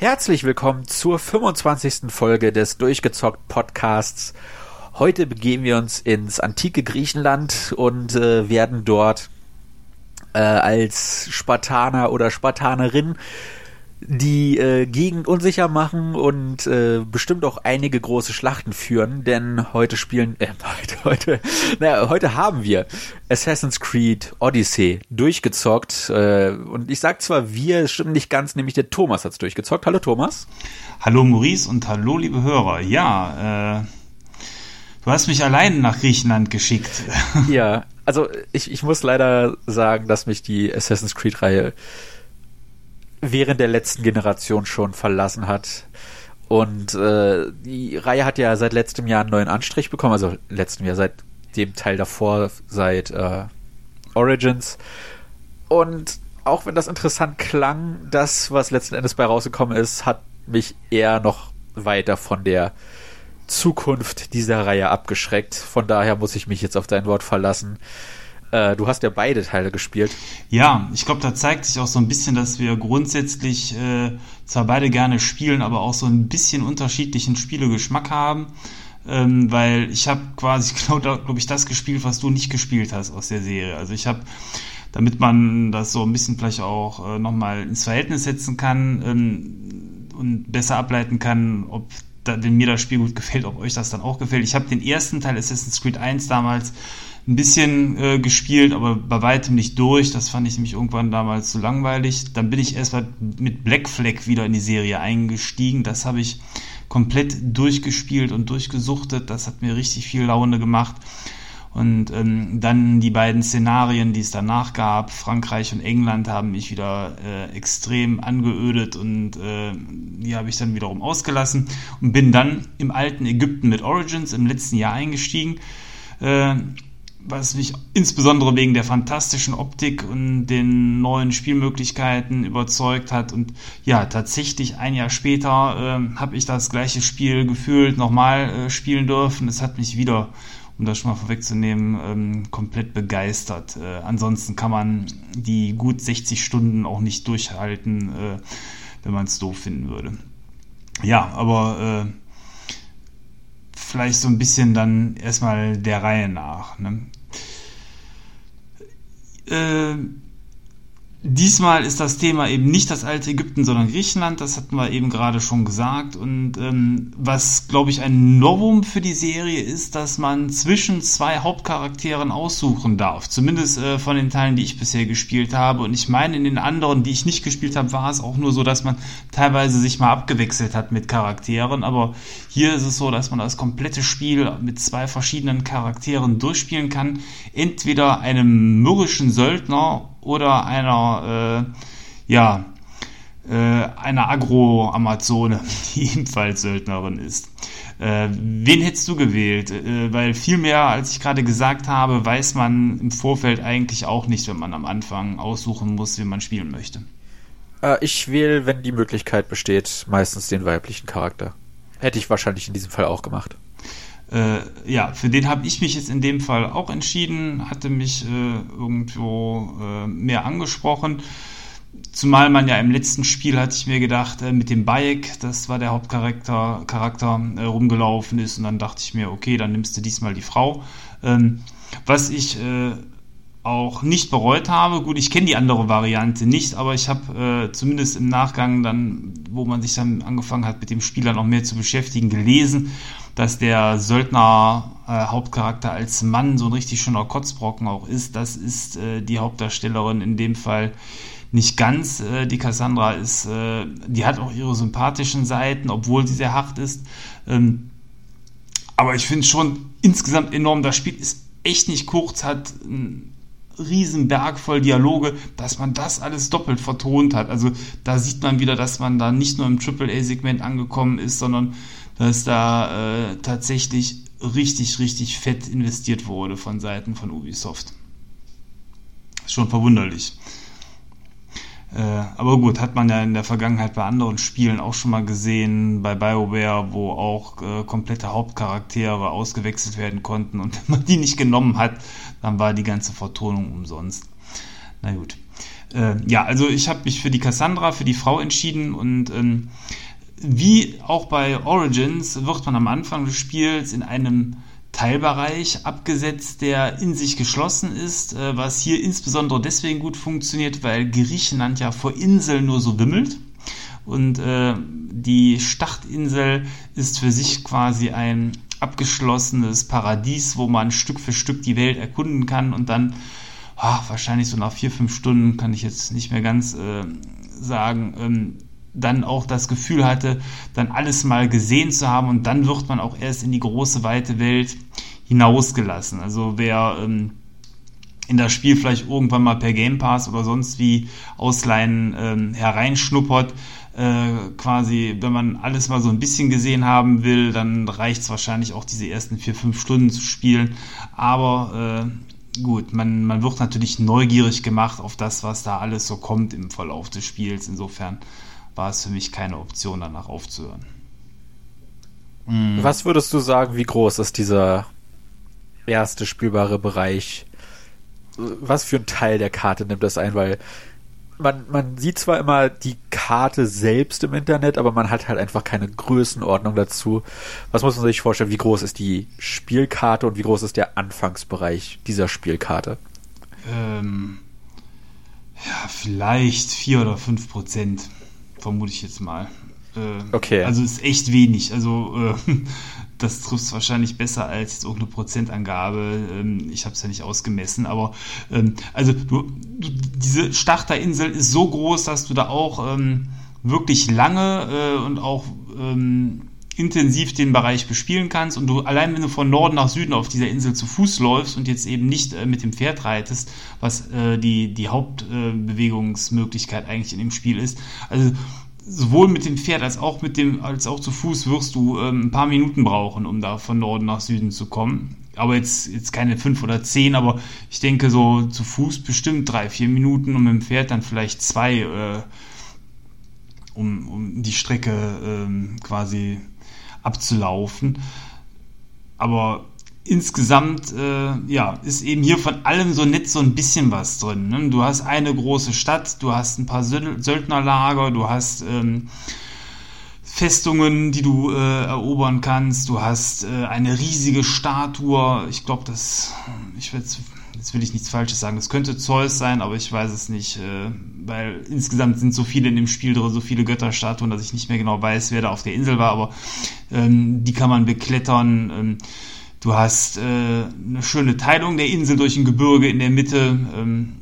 Herzlich willkommen zur 25. Folge des Durchgezockt Podcasts. Heute begeben wir uns ins antike Griechenland und äh, werden dort äh, als Spartaner oder Spartanerin die äh, Gegend unsicher machen und äh, bestimmt auch einige große Schlachten führen, denn heute spielen, äh, heute, heute, naja, heute haben wir Assassin's Creed Odyssey durchgezockt äh, und ich sag zwar wir, es stimmt nicht ganz, nämlich der Thomas hat's durchgezockt. Hallo Thomas. Hallo Maurice und hallo liebe Hörer. Ja, äh, du hast mich allein nach Griechenland geschickt. Ja, also ich, ich muss leider sagen, dass mich die Assassin's Creed Reihe während der letzten Generation schon verlassen hat. Und äh, die Reihe hat ja seit letztem Jahr einen neuen Anstrich bekommen, also letztem Jahr seit dem Teil davor, seit äh, Origins. Und auch wenn das interessant klang, das, was letzten Endes bei rausgekommen ist, hat mich eher noch weiter von der Zukunft dieser Reihe abgeschreckt. Von daher muss ich mich jetzt auf dein Wort verlassen. Äh, du hast ja beide Teile gespielt. Ja, ich glaube, da zeigt sich auch so ein bisschen, dass wir grundsätzlich äh, zwar beide gerne spielen, aber auch so ein bisschen unterschiedlichen Spielegeschmack haben. Ähm, weil ich habe quasi, glaube glaub ich, das gespielt, was du nicht gespielt hast aus der Serie. Also ich habe, damit man das so ein bisschen vielleicht auch äh, nochmal ins Verhältnis setzen kann ähm, und besser ableiten kann, ob da, wenn mir das Spiel gut gefällt, ob euch das dann auch gefällt. Ich habe den ersten Teil Assassin's Creed 1 damals ein bisschen äh, gespielt, aber bei weitem nicht durch. Das fand ich nämlich irgendwann damals zu langweilig. Dann bin ich erst mal mit Black Flag wieder in die Serie eingestiegen. Das habe ich komplett durchgespielt und durchgesuchtet. Das hat mir richtig viel Laune gemacht. Und ähm, dann die beiden Szenarien, die es danach gab, Frankreich und England, haben mich wieder äh, extrem angeödet und äh, die habe ich dann wiederum ausgelassen und bin dann im alten Ägypten mit Origins im letzten Jahr eingestiegen. Äh, was mich insbesondere wegen der fantastischen Optik und den neuen Spielmöglichkeiten überzeugt hat. Und ja, tatsächlich ein Jahr später äh, habe ich das gleiche Spiel gefühlt nochmal äh, spielen dürfen. Es hat mich wieder, um das schon mal vorwegzunehmen, ähm, komplett begeistert. Äh, ansonsten kann man die gut 60 Stunden auch nicht durchhalten, äh, wenn man es doof finden würde. Ja, aber äh, vielleicht so ein bisschen dann erstmal der Reihe nach. Ne? Äh, Diesmal ist das Thema eben nicht das alte Ägypten, sondern Griechenland. Das hatten wir eben gerade schon gesagt. Und ähm, was, glaube ich, ein Novum für die Serie ist, dass man zwischen zwei Hauptcharakteren aussuchen darf. Zumindest äh, von den Teilen, die ich bisher gespielt habe. Und ich meine, in den anderen, die ich nicht gespielt habe, war es auch nur so, dass man teilweise sich mal abgewechselt hat mit Charakteren. Aber hier ist es so, dass man das komplette Spiel mit zwei verschiedenen Charakteren durchspielen kann. Entweder einem mürrischen Söldner oder einer, äh, ja, äh, einer Agro-Amazone, die ebenfalls Söldnerin ist. Äh, wen hättest du gewählt? Äh, weil viel mehr, als ich gerade gesagt habe, weiß man im Vorfeld eigentlich auch nicht, wenn man am Anfang aussuchen muss, wie man spielen möchte. Äh, ich wähle, wenn die Möglichkeit besteht, meistens den weiblichen Charakter. Hätte ich wahrscheinlich in diesem Fall auch gemacht. Äh, ja, für den habe ich mich jetzt in dem Fall auch entschieden, hatte mich äh, irgendwo äh, mehr angesprochen. Zumal man ja im letzten Spiel, hatte ich mir gedacht, äh, mit dem Bayek, das war der Hauptcharakter, Charakter, äh, rumgelaufen ist. Und dann dachte ich mir, okay, dann nimmst du diesmal die Frau. Ähm, was ich äh, auch nicht bereut habe. Gut, ich kenne die andere Variante nicht, aber ich habe äh, zumindest im Nachgang dann, wo man sich dann angefangen hat, mit dem Spieler noch mehr zu beschäftigen, gelesen, dass der Söldner äh, Hauptcharakter als Mann so ein richtig schöner Kotzbrocken auch ist. Das ist äh, die Hauptdarstellerin in dem Fall nicht ganz. Äh, die Cassandra ist, äh, die hat auch ihre sympathischen Seiten, obwohl sie sehr hart ist. Ähm, aber ich finde schon insgesamt enorm, das Spiel ist echt nicht kurz, hat einen riesen Berg voll Dialoge, dass man das alles doppelt vertont hat. Also da sieht man wieder, dass man da nicht nur im AAA-Segment angekommen ist, sondern dass da äh, tatsächlich richtig, richtig fett investiert wurde von Seiten von Ubisoft. Schon verwunderlich. Äh, aber gut, hat man ja in der Vergangenheit bei anderen Spielen auch schon mal gesehen, bei BioWare, wo auch äh, komplette Hauptcharaktere ausgewechselt werden konnten und wenn man die nicht genommen hat, dann war die ganze Vertonung umsonst. Na gut. äh, ja, also ich habe mich für die Cassandra, für die Frau entschieden und ähm, wie auch bei Origins wird man am Anfang des Spiels in einem Teilbereich abgesetzt, der in sich geschlossen ist, äh, was hier insbesondere deswegen gut funktioniert, weil Griechenland ja vor Inseln nur so wimmelt. Und äh, die Stachtinsel ist für sich quasi ein abgeschlossenes Paradies, wo man Stück für Stück die Welt erkunden kann und dann ach, wahrscheinlich so nach vier, fünf Stunden, kann ich jetzt nicht mehr ganz äh, sagen, ähm, dann auch das Gefühl hatte, dann alles mal gesehen zu haben und dann wird man auch erst in die große, weite Welt hinausgelassen. Also wer ähm, in das Spiel vielleicht irgendwann mal per Game Pass oder sonst wie ausleihen ähm, hereinschnuppert, äh, quasi, wenn man alles mal so ein bisschen gesehen haben will, dann reicht es wahrscheinlich auch diese ersten vier, fünf Stunden zu spielen. Aber äh, gut, man, man wird natürlich neugierig gemacht auf das, was da alles so kommt im Verlauf des Spiels. Insofern war es für mich keine Option, danach aufzuhören. Mhm. Was würdest du sagen, wie groß ist dieser erste spielbare Bereich? Was für ein Teil der Karte nimmt das ein? Weil man, man sieht zwar immer die Karte selbst im Internet, aber man hat halt einfach keine Größenordnung dazu. Was muss man sich vorstellen? Wie groß ist die Spielkarte und wie groß ist der Anfangsbereich dieser Spielkarte? Ähm, ja, vielleicht vier oder fünf Prozent vermute ich jetzt mal. Äh, okay. Also ist echt wenig. Also äh, das trifft es wahrscheinlich besser als jetzt irgendeine Prozentangabe. Ähm, ich habe es ja nicht ausgemessen, aber ähm, also du, du, diese Starterinsel ist so groß, dass du da auch ähm, wirklich lange äh, und auch ähm, intensiv den Bereich bespielen kannst und du allein wenn du von Norden nach Süden auf dieser Insel zu Fuß läufst und jetzt eben nicht äh, mit dem Pferd reitest, was äh, die, die Hauptbewegungsmöglichkeit äh, eigentlich in dem Spiel ist. Also sowohl mit dem Pferd als auch mit dem als auch zu Fuß wirst du ähm, ein paar Minuten brauchen, um da von Norden nach Süden zu kommen. Aber jetzt, jetzt keine fünf oder zehn, aber ich denke so zu Fuß bestimmt drei, vier Minuten und mit dem Pferd dann vielleicht zwei, äh, um, um die Strecke ähm, quasi abzulaufen. Aber insgesamt äh, ja, ist eben hier von allem so nett so ein bisschen was drin. Ne? Du hast eine große Stadt, du hast ein paar Söldnerlager, du hast ähm, Festungen, die du äh, erobern kannst, du hast äh, eine riesige Statue. Ich glaube, das, ich will jetzt, jetzt will ich nichts Falsches sagen, das könnte Zeus sein, aber ich weiß es nicht, äh, weil insgesamt sind so viele in dem Spiel drin, so viele Götterstatuen, dass ich nicht mehr genau weiß, wer da auf der Insel war, aber ähm, die kann man beklettern. Ähm, Du hast äh, eine schöne Teilung der Insel durch ein Gebirge in der Mitte. Ähm,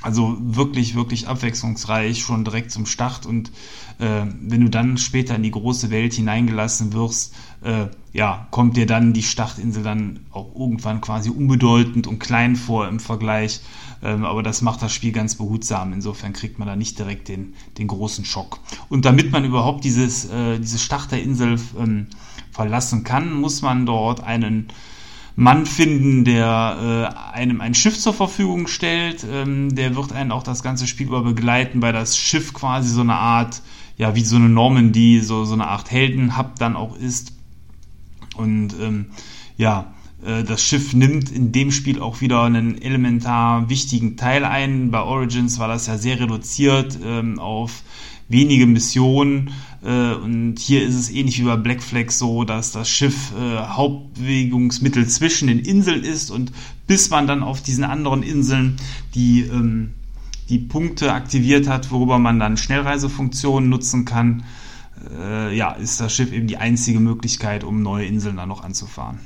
also wirklich, wirklich abwechslungsreich, schon direkt zum Start. Und äh, wenn du dann später in die große Welt hineingelassen wirst, äh, ja, kommt dir dann die Startinsel dann auch irgendwann quasi unbedeutend und klein vor im Vergleich. Ähm, aber das macht das Spiel ganz behutsam. Insofern kriegt man da nicht direkt den, den großen Schock. Und damit man überhaupt dieses, äh, diese Starterinsel ähm, verlassen kann, muss man dort einen Mann finden, der äh, einem ein Schiff zur Verfügung stellt. Ähm, der wird einen auch das ganze Spiel über begleiten, weil das Schiff quasi so eine Art, ja, wie so eine Normandy, so, so eine Art Heldenhub dann auch ist. Und ähm, ja, äh, das Schiff nimmt in dem Spiel auch wieder einen elementar wichtigen Teil ein. Bei Origins war das ja sehr reduziert ähm, auf wenige Missionen. Äh, und hier ist es ähnlich wie bei Black Flag so, dass das Schiff äh, Hauptbewegungsmittel zwischen den Inseln ist und bis man dann auf diesen anderen Inseln die, ähm, die Punkte aktiviert hat, worüber man dann Schnellreisefunktionen nutzen kann, äh, ja, ist das Schiff eben die einzige Möglichkeit, um neue Inseln dann noch anzufahren.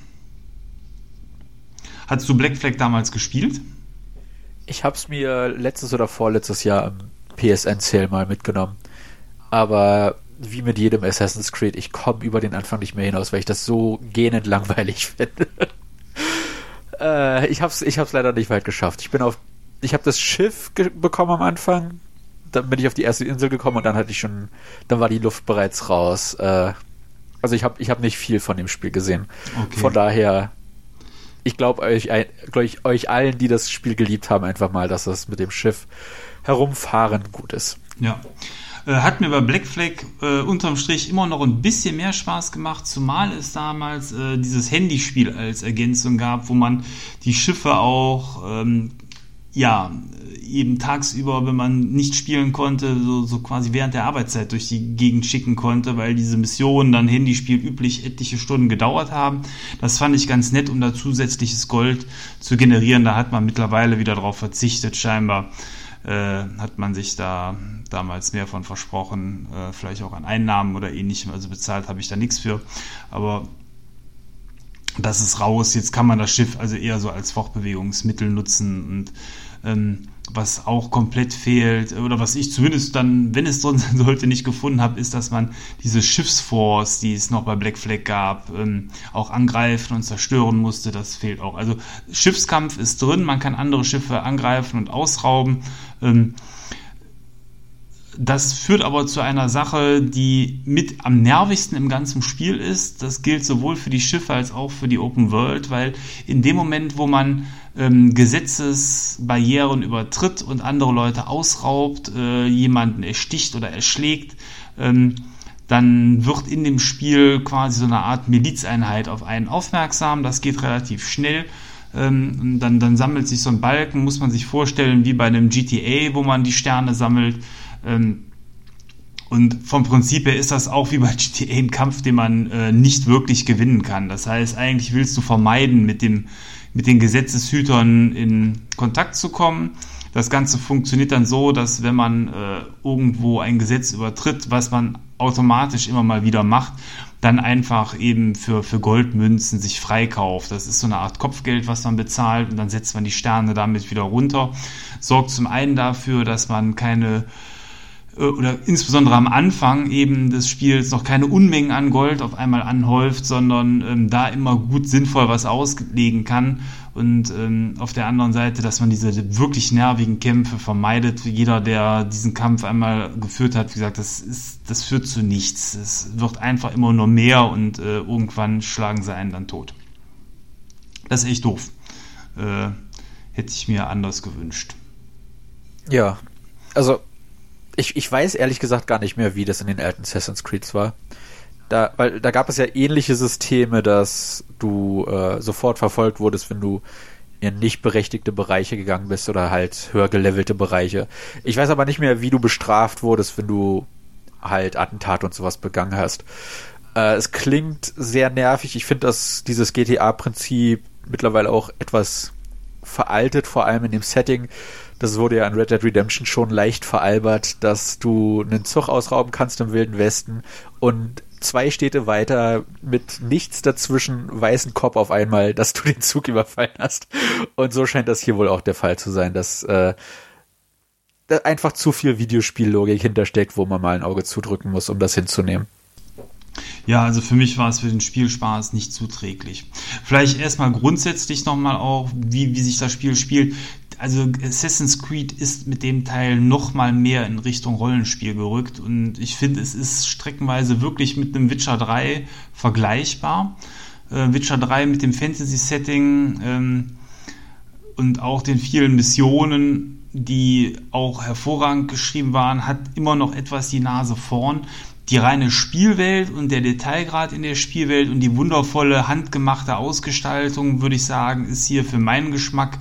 Hast du Black Flag damals gespielt? Ich habe es mir letztes oder vorletztes Jahr im PSN-Sale mal mitgenommen. Aber wie mit jedem Assassin's Creed, ich komme über den Anfang nicht mehr hinaus, weil ich das so gähnend langweilig finde. äh, ich hab's, ich hab's leider nicht weit geschafft. Ich bin auf, ich habe das Schiff bekommen am Anfang, dann bin ich auf die erste Insel gekommen und dann hatte ich schon, dann war die Luft bereits raus. Äh, also ich habe, ich habe nicht viel von dem Spiel gesehen. Okay. Von daher, ich glaube euch, glaube ich euch allen, die das Spiel geliebt haben, einfach mal, dass das mit dem Schiff herumfahren gut ist. Ja. Äh, hat mir bei Black Flag äh, unterm Strich immer noch ein bisschen mehr Spaß gemacht, zumal es damals äh, dieses Handyspiel als Ergänzung gab, wo man die Schiffe auch ähm, ja, eben tagsüber, wenn man nicht spielen konnte, so, so quasi während der Arbeitszeit durch die Gegend schicken konnte, weil diese Missionen dann Handyspiel üblich etliche Stunden gedauert haben. Das fand ich ganz nett, um da zusätzliches Gold zu generieren. Da hat man mittlerweile wieder darauf verzichtet, scheinbar. Äh, hat man sich da damals mehr von versprochen, äh, vielleicht auch an Einnahmen oder ähnlichem. Also bezahlt habe ich da nichts für. Aber das ist raus. Jetzt kann man das Schiff also eher so als Fortbewegungsmittel nutzen und ähm, was auch komplett fehlt, oder was ich zumindest dann, wenn es drin sein sollte, nicht gefunden habe, ist, dass man diese Schiffsforce, die es noch bei Black Flag gab, ähm, auch angreifen und zerstören musste. Das fehlt auch. Also Schiffskampf ist drin, man kann andere Schiffe angreifen und ausrauben. Ähm, das führt aber zu einer Sache, die mit am nervigsten im ganzen Spiel ist. Das gilt sowohl für die Schiffe als auch für die Open World, weil in dem Moment, wo man ähm, Gesetzesbarrieren übertritt und andere Leute ausraubt, äh, jemanden ersticht oder erschlägt, ähm, dann wird in dem Spiel quasi so eine Art Milizeinheit auf einen aufmerksam. Das geht relativ schnell. Ähm, dann, dann sammelt sich so ein Balken, muss man sich vorstellen, wie bei einem GTA, wo man die Sterne sammelt. Ähm, und vom Prinzip her ist das auch wie bei GTA ein Kampf, den man äh, nicht wirklich gewinnen kann. Das heißt, eigentlich willst du vermeiden, mit, dem, mit den Gesetzeshütern in Kontakt zu kommen. Das Ganze funktioniert dann so, dass wenn man äh, irgendwo ein Gesetz übertritt, was man automatisch immer mal wieder macht, dann einfach eben für, für Goldmünzen sich freikauft. Das ist so eine Art Kopfgeld, was man bezahlt und dann setzt man die Sterne damit wieder runter. Sorgt zum einen dafür, dass man keine oder insbesondere am Anfang eben des Spiels noch keine Unmengen an Gold auf einmal anhäuft, sondern ähm, da immer gut sinnvoll was auslegen kann. Und ähm, auf der anderen Seite, dass man diese wirklich nervigen Kämpfe vermeidet. Jeder, der diesen Kampf einmal geführt hat, wie gesagt, das, ist, das führt zu nichts. Es wird einfach immer nur mehr und äh, irgendwann schlagen sie einen dann tot. Das ist echt doof. Äh, hätte ich mir anders gewünscht. Ja, also ich, ich weiß ehrlich gesagt gar nicht mehr, wie das in den alten Assassin's Creeds war. Da, weil da gab es ja ähnliche Systeme, dass du äh, sofort verfolgt wurdest, wenn du in nicht berechtigte Bereiche gegangen bist oder halt höher gelevelte Bereiche. Ich weiß aber nicht mehr, wie du bestraft wurdest, wenn du halt Attentat und sowas begangen hast. Äh, es klingt sehr nervig. Ich finde, dass dieses GTA-Prinzip mittlerweile auch etwas veraltet, vor allem in dem Setting, das wurde ja in Red Dead Redemption schon leicht veralbert, dass du einen Zug ausrauben kannst im Wilden Westen und zwei Städte weiter mit nichts dazwischen weißen Kopf auf einmal, dass du den Zug überfallen hast. Und so scheint das hier wohl auch der Fall zu sein, dass äh, da einfach zu viel Videospiellogik hintersteckt, wo man mal ein Auge zudrücken muss, um das hinzunehmen. Ja, also für mich war es für den Spielspaß nicht zuträglich. Vielleicht erstmal grundsätzlich nochmal auch, wie, wie sich das Spiel spielt also Assassin's Creed ist mit dem Teil noch mal mehr in Richtung Rollenspiel gerückt und ich finde, es ist streckenweise wirklich mit einem Witcher 3 vergleichbar. Äh, Witcher 3 mit dem Fantasy-Setting ähm, und auch den vielen Missionen, die auch hervorragend geschrieben waren, hat immer noch etwas die Nase vorn. Die reine Spielwelt und der Detailgrad in der Spielwelt und die wundervolle handgemachte Ausgestaltung, würde ich sagen, ist hier für meinen Geschmack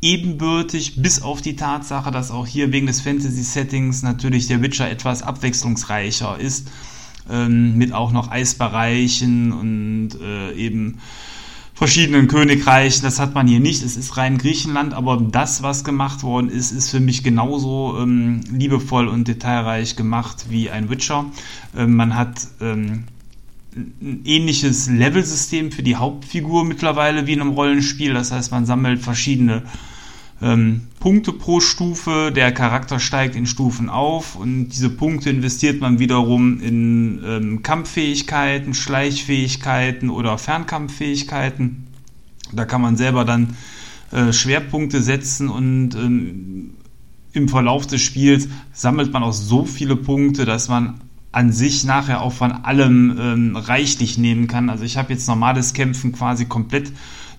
ebenbürtig, bis auf die Tatsache, dass auch hier wegen des Fantasy-Settings natürlich der Witcher etwas abwechslungsreicher ist, ähm, mit auch noch Eisbereichen und äh, eben verschiedenen Königreichen. Das hat man hier nicht. Es ist rein Griechenland, aber das, was gemacht worden ist, ist für mich genauso ähm, liebevoll und detailreich gemacht wie ein Witcher. Ähm, man hat ähm, ein ähnliches Levelsystem für die Hauptfigur mittlerweile wie in einem Rollenspiel. Das heißt, man sammelt verschiedene ähm, Punkte pro Stufe. Der Charakter steigt in Stufen auf und diese Punkte investiert man wiederum in ähm, Kampffähigkeiten, Schleichfähigkeiten oder Fernkampffähigkeiten. Da kann man selber dann äh, Schwerpunkte setzen und ähm, im Verlauf des Spiels sammelt man auch so viele Punkte, dass man an sich nachher auch von allem ähm, reichlich nehmen kann. Also ich habe jetzt normales Kämpfen quasi komplett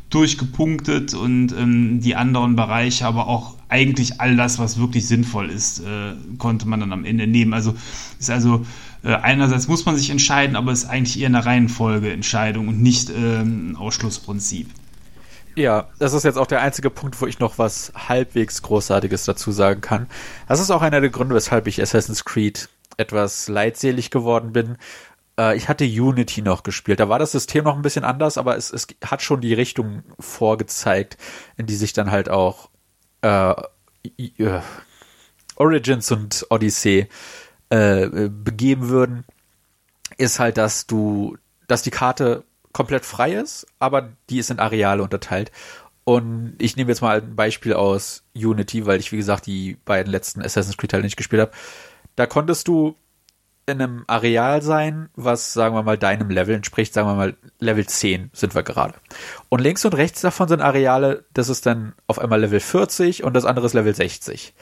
durchgepunktet und ähm, die anderen Bereiche, aber auch eigentlich all das, was wirklich sinnvoll ist, äh, konnte man dann am Ende nehmen. Also ist also äh, einerseits muss man sich entscheiden, aber es ist eigentlich eher eine Reihenfolgeentscheidung und nicht äh, ein Ausschlussprinzip. Ja, das ist jetzt auch der einzige Punkt, wo ich noch was halbwegs Großartiges dazu sagen kann. Das ist auch einer der Gründe, weshalb ich Assassin's Creed etwas leidselig geworden bin. Äh, ich hatte Unity noch gespielt. Da war das System noch ein bisschen anders, aber es, es hat schon die Richtung vorgezeigt, in die sich dann halt auch äh, äh, Origins und Odyssey äh, begeben würden. Ist halt, dass du, dass die Karte komplett frei ist, aber die ist in Areale unterteilt. Und ich nehme jetzt mal ein Beispiel aus Unity, weil ich, wie gesagt, die beiden letzten Assassin's Creed Teile nicht gespielt habe. Da konntest du in einem Areal sein, was, sagen wir mal, deinem Level entspricht, sagen wir mal, Level 10 sind wir gerade. Und links und rechts davon sind Areale, das ist dann auf einmal Level 40 und das andere ist Level 60.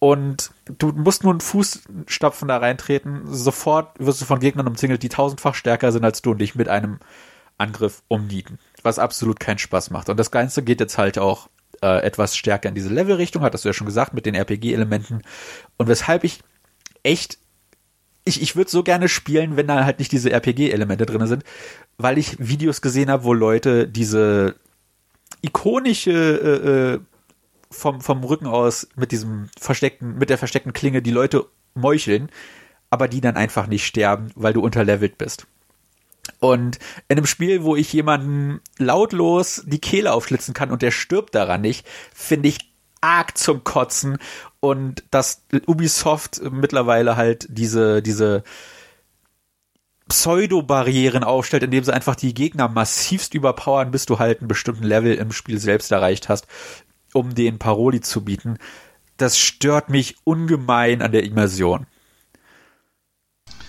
Und du musst nur einen Fußstapfen da reintreten, sofort wirst du von Gegnern umzingelt, die tausendfach stärker sind als du und dich mit einem Angriff umnieten, was absolut keinen Spaß macht. Und das Ganze geht jetzt halt auch äh, etwas stärker in diese Levelrichtung, hattest du ja schon gesagt, mit den RPG-Elementen. Und weshalb ich echt, ich, ich würde so gerne spielen, wenn da halt nicht diese RPG-Elemente drin sind, weil ich Videos gesehen habe, wo Leute diese ikonische äh, äh, vom, vom Rücken aus mit diesem versteckten, mit der versteckten Klinge die Leute meucheln, aber die dann einfach nicht sterben, weil du unterlevelt bist. Und in einem Spiel, wo ich jemanden lautlos die Kehle aufschlitzen kann und der stirbt daran nicht, finde ich arg zum Kotzen. Und dass Ubisoft mittlerweile halt diese, diese Pseudo-Barrieren aufstellt, indem sie einfach die Gegner massivst überpowern, bis du halt einen bestimmten Level im Spiel selbst erreicht hast, um den Paroli zu bieten. Das stört mich ungemein an der Immersion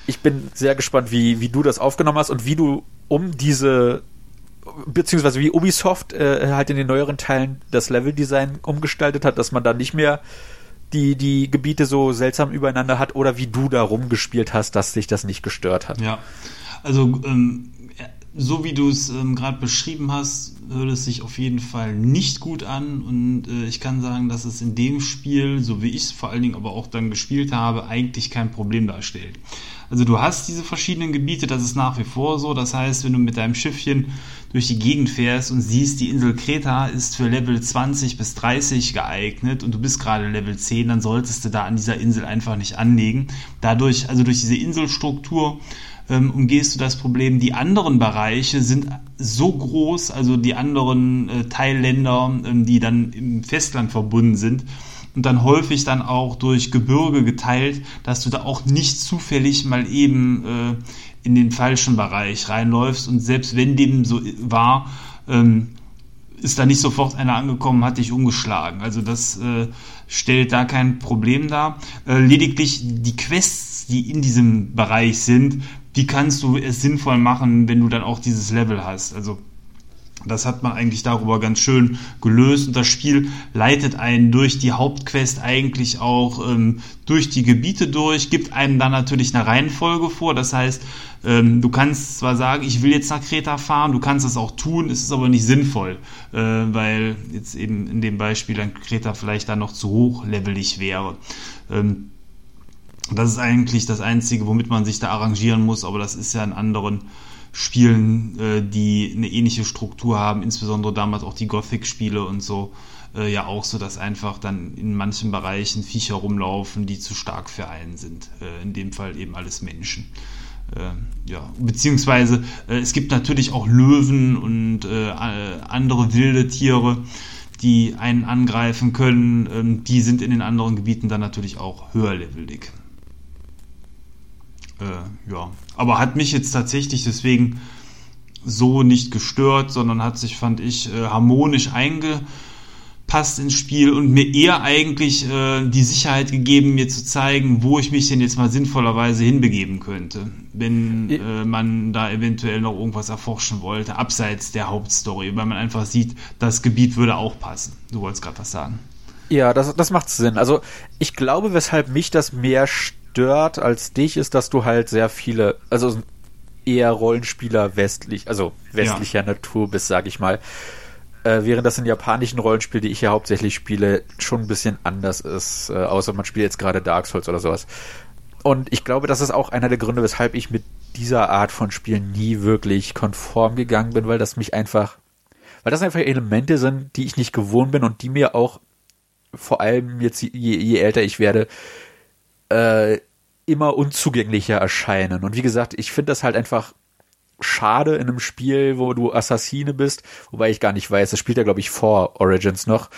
ich bin sehr gespannt, wie, wie du das aufgenommen hast und wie du um diese beziehungsweise wie Ubisoft äh, halt in den neueren Teilen das Leveldesign umgestaltet hat, dass man da nicht mehr die, die Gebiete so seltsam übereinander hat oder wie du da rumgespielt hast, dass sich das nicht gestört hat. Ja, also ähm, so wie du es ähm, gerade beschrieben hast, hört es sich auf jeden Fall nicht gut an und äh, ich kann sagen, dass es in dem Spiel, so wie ich es vor allen Dingen aber auch dann gespielt habe, eigentlich kein Problem darstellt. Also du hast diese verschiedenen Gebiete, das ist nach wie vor so. Das heißt, wenn du mit deinem Schiffchen durch die Gegend fährst und siehst, die Insel Kreta ist für Level 20 bis 30 geeignet und du bist gerade Level 10, dann solltest du da an dieser Insel einfach nicht anlegen. Dadurch, also durch diese Inselstruktur, ähm, umgehst du das Problem. Die anderen Bereiche sind so groß, also die anderen äh, Teilländer, ähm, die dann im Festland verbunden sind, und dann häufig dann auch durch Gebirge geteilt, dass du da auch nicht zufällig mal eben äh, in den falschen Bereich reinläufst und selbst wenn dem so war, ähm, ist da nicht sofort einer angekommen, hat dich umgeschlagen. Also das äh, stellt da kein Problem dar. Äh, lediglich die Quests, die in diesem Bereich sind, die kannst du es sinnvoll machen, wenn du dann auch dieses Level hast. Also das hat man eigentlich darüber ganz schön gelöst und das Spiel leitet einen durch die Hauptquest eigentlich auch ähm, durch die Gebiete durch, gibt einem dann natürlich eine Reihenfolge vor. Das heißt, ähm, du kannst zwar sagen, ich will jetzt nach Kreta fahren, du kannst das auch tun, es ist aber nicht sinnvoll, äh, weil jetzt eben in dem Beispiel dann Kreta vielleicht dann noch zu hochlevelig wäre. Ähm, das ist eigentlich das Einzige, womit man sich da arrangieren muss, aber das ist ja in anderen Spielen, äh, die eine ähnliche Struktur haben, insbesondere damals auch die Gothic-Spiele und so, äh, ja auch so, dass einfach dann in manchen Bereichen Viecher rumlaufen, die zu stark für einen sind. Äh, in dem Fall eben alles Menschen. Äh, ja, beziehungsweise äh, es gibt natürlich auch Löwen und äh, andere wilde Tiere, die einen angreifen können. Ähm, die sind in den anderen Gebieten dann natürlich auch höherlevelig. Äh, ja, aber hat mich jetzt tatsächlich deswegen so nicht gestört, sondern hat sich, fand ich, äh, harmonisch eingepasst ins Spiel und mir eher eigentlich äh, die Sicherheit gegeben, mir zu zeigen, wo ich mich denn jetzt mal sinnvollerweise hinbegeben könnte, wenn äh, man da eventuell noch irgendwas erforschen wollte, abseits der Hauptstory, weil man einfach sieht, das Gebiet würde auch passen. Du wolltest gerade was sagen. Ja, das, das macht Sinn. Also ich glaube, weshalb mich das mehr stört, stört als dich, ist, dass du halt sehr viele, also eher Rollenspieler westlich, also westlicher ja. Natur bist, sag ich mal. Äh, während das in japanischen Rollenspielen, die ich ja hauptsächlich spiele, schon ein bisschen anders ist, äh, außer man spielt jetzt gerade Dark Souls oder sowas. Und ich glaube, das ist auch einer der Gründe, weshalb ich mit dieser Art von Spielen nie wirklich konform gegangen bin, weil das mich einfach, weil das einfach Elemente sind, die ich nicht gewohnt bin und die mir auch vor allem jetzt je, je älter ich werde, äh, immer unzugänglicher erscheinen. Und wie gesagt, ich finde das halt einfach schade in einem Spiel, wo du Assassine bist, wobei ich gar nicht weiß, das spielt ja, glaube ich, vor Origins noch,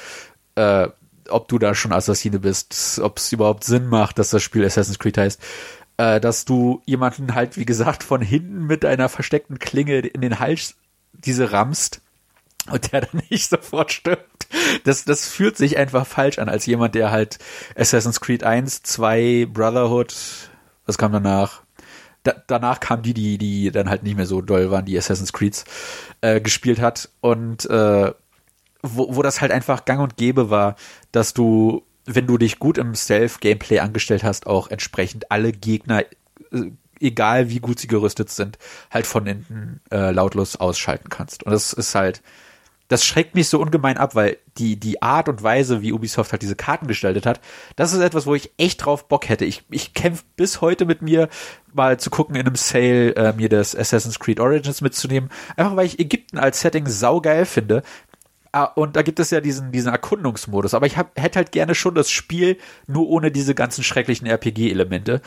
äh, ob du da schon Assassine bist, ob es überhaupt Sinn macht, dass das Spiel Assassin's Creed heißt, äh, dass du jemanden halt, wie gesagt, von hinten mit einer versteckten Klinge in den Hals diese rammst und der dann nicht sofort stirbt. Das, das fühlt sich einfach falsch an, als jemand, der halt Assassin's Creed 1, 2, Brotherhood, was kam danach? Da, danach kam die, die, die dann halt nicht mehr so doll waren, die Assassin's Creeds äh, gespielt hat und äh, wo, wo das halt einfach gang und gäbe war, dass du, wenn du dich gut im Self-Gameplay angestellt hast, auch entsprechend alle Gegner, äh, egal wie gut sie gerüstet sind, halt von hinten äh, lautlos ausschalten kannst. Und das ist halt, das schreckt mich so ungemein ab, weil die, die Art und Weise, wie Ubisoft halt diese Karten gestaltet hat, das ist etwas, wo ich echt drauf Bock hätte. Ich, ich kämpfe bis heute mit mir, mal zu gucken in einem Sale, äh, mir das Assassin's Creed Origins mitzunehmen. Einfach weil ich Ägypten als Setting saugeil finde. Ah, und da gibt es ja diesen, diesen Erkundungsmodus. Aber ich hab, hätte halt gerne schon das Spiel nur ohne diese ganzen schrecklichen RPG-Elemente.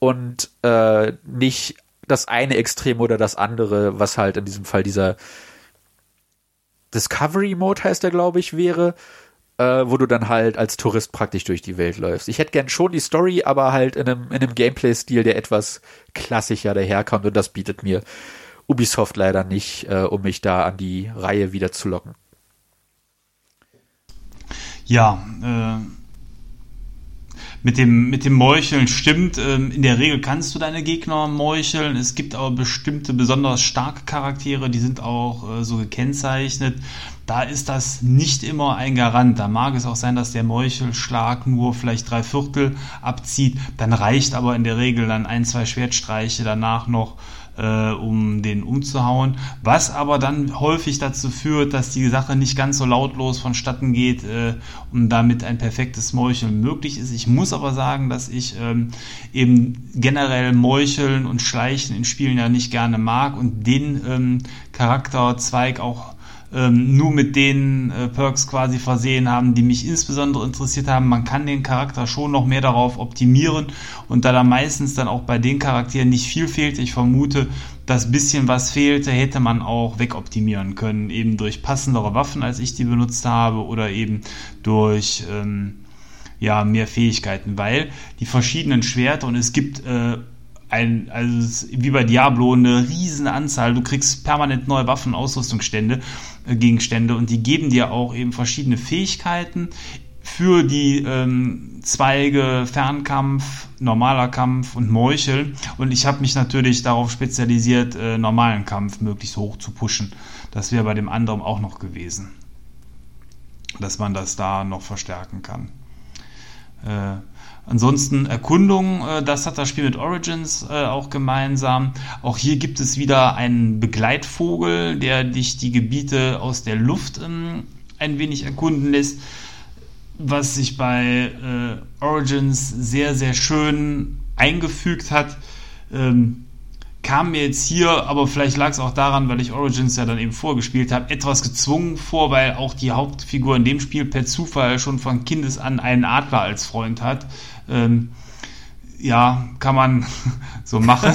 Und äh, nicht das eine Extrem oder das andere, was halt in diesem Fall dieser Discovery Mode heißt der, glaube ich, wäre, äh, wo du dann halt als Tourist praktisch durch die Welt läufst. Ich hätte gern schon die Story, aber halt in einem, in einem Gameplay-Stil, der etwas klassischer daherkommt und das bietet mir Ubisoft leider nicht, äh, um mich da an die Reihe wieder zu locken. Ja, äh, mit dem, mit dem Meucheln stimmt. Ähm, in der Regel kannst du deine Gegner meucheln. Es gibt aber bestimmte besonders starke Charaktere, die sind auch äh, so gekennzeichnet. Da ist das nicht immer ein Garant. Da mag es auch sein, dass der Meuchelschlag nur vielleicht drei Viertel abzieht. Dann reicht aber in der Regel dann ein, zwei Schwertstreiche danach noch äh, um den umzuhauen, was aber dann häufig dazu führt, dass die Sache nicht ganz so lautlos vonstatten geht äh, und damit ein perfektes Meucheln möglich ist. Ich muss aber sagen, dass ich ähm, eben generell Meucheln und Schleichen in Spielen ja nicht gerne mag und den ähm, Charakterzweig auch ähm, nur mit den äh, Perks quasi versehen haben, die mich insbesondere interessiert haben. Man kann den Charakter schon noch mehr darauf optimieren und da da meistens dann auch bei den Charakteren nicht viel fehlt, ich vermute, das bisschen was fehlte, hätte man auch wegoptimieren können, eben durch passendere Waffen, als ich die benutzt habe, oder eben durch ähm, ja, mehr Fähigkeiten, weil die verschiedenen Schwerter und es gibt äh, ein, also wie bei Diablo eine riesen Anzahl. Du kriegst permanent neue Waffen, Ausrüstungsstände, äh, Gegenstände und die geben dir auch eben verschiedene Fähigkeiten für die ähm, Zweige Fernkampf, normaler Kampf und Meuchel. Und ich habe mich natürlich darauf spezialisiert, äh, normalen Kampf möglichst hoch zu pushen. Das wäre bei dem anderen auch noch gewesen, dass man das da noch verstärken kann. Äh, Ansonsten Erkundung, äh, das hat das Spiel mit Origins äh, auch gemeinsam. Auch hier gibt es wieder einen Begleitvogel, der dich die Gebiete aus der Luft ähm, ein wenig erkunden lässt, was sich bei äh, Origins sehr, sehr schön eingefügt hat. Ähm, kam mir jetzt hier, aber vielleicht lag es auch daran, weil ich Origins ja dann eben vorgespielt habe, etwas gezwungen vor, weil auch die Hauptfigur in dem Spiel per Zufall schon von Kindes an einen Adler als Freund hat. Ähm, ja, kann man so machen.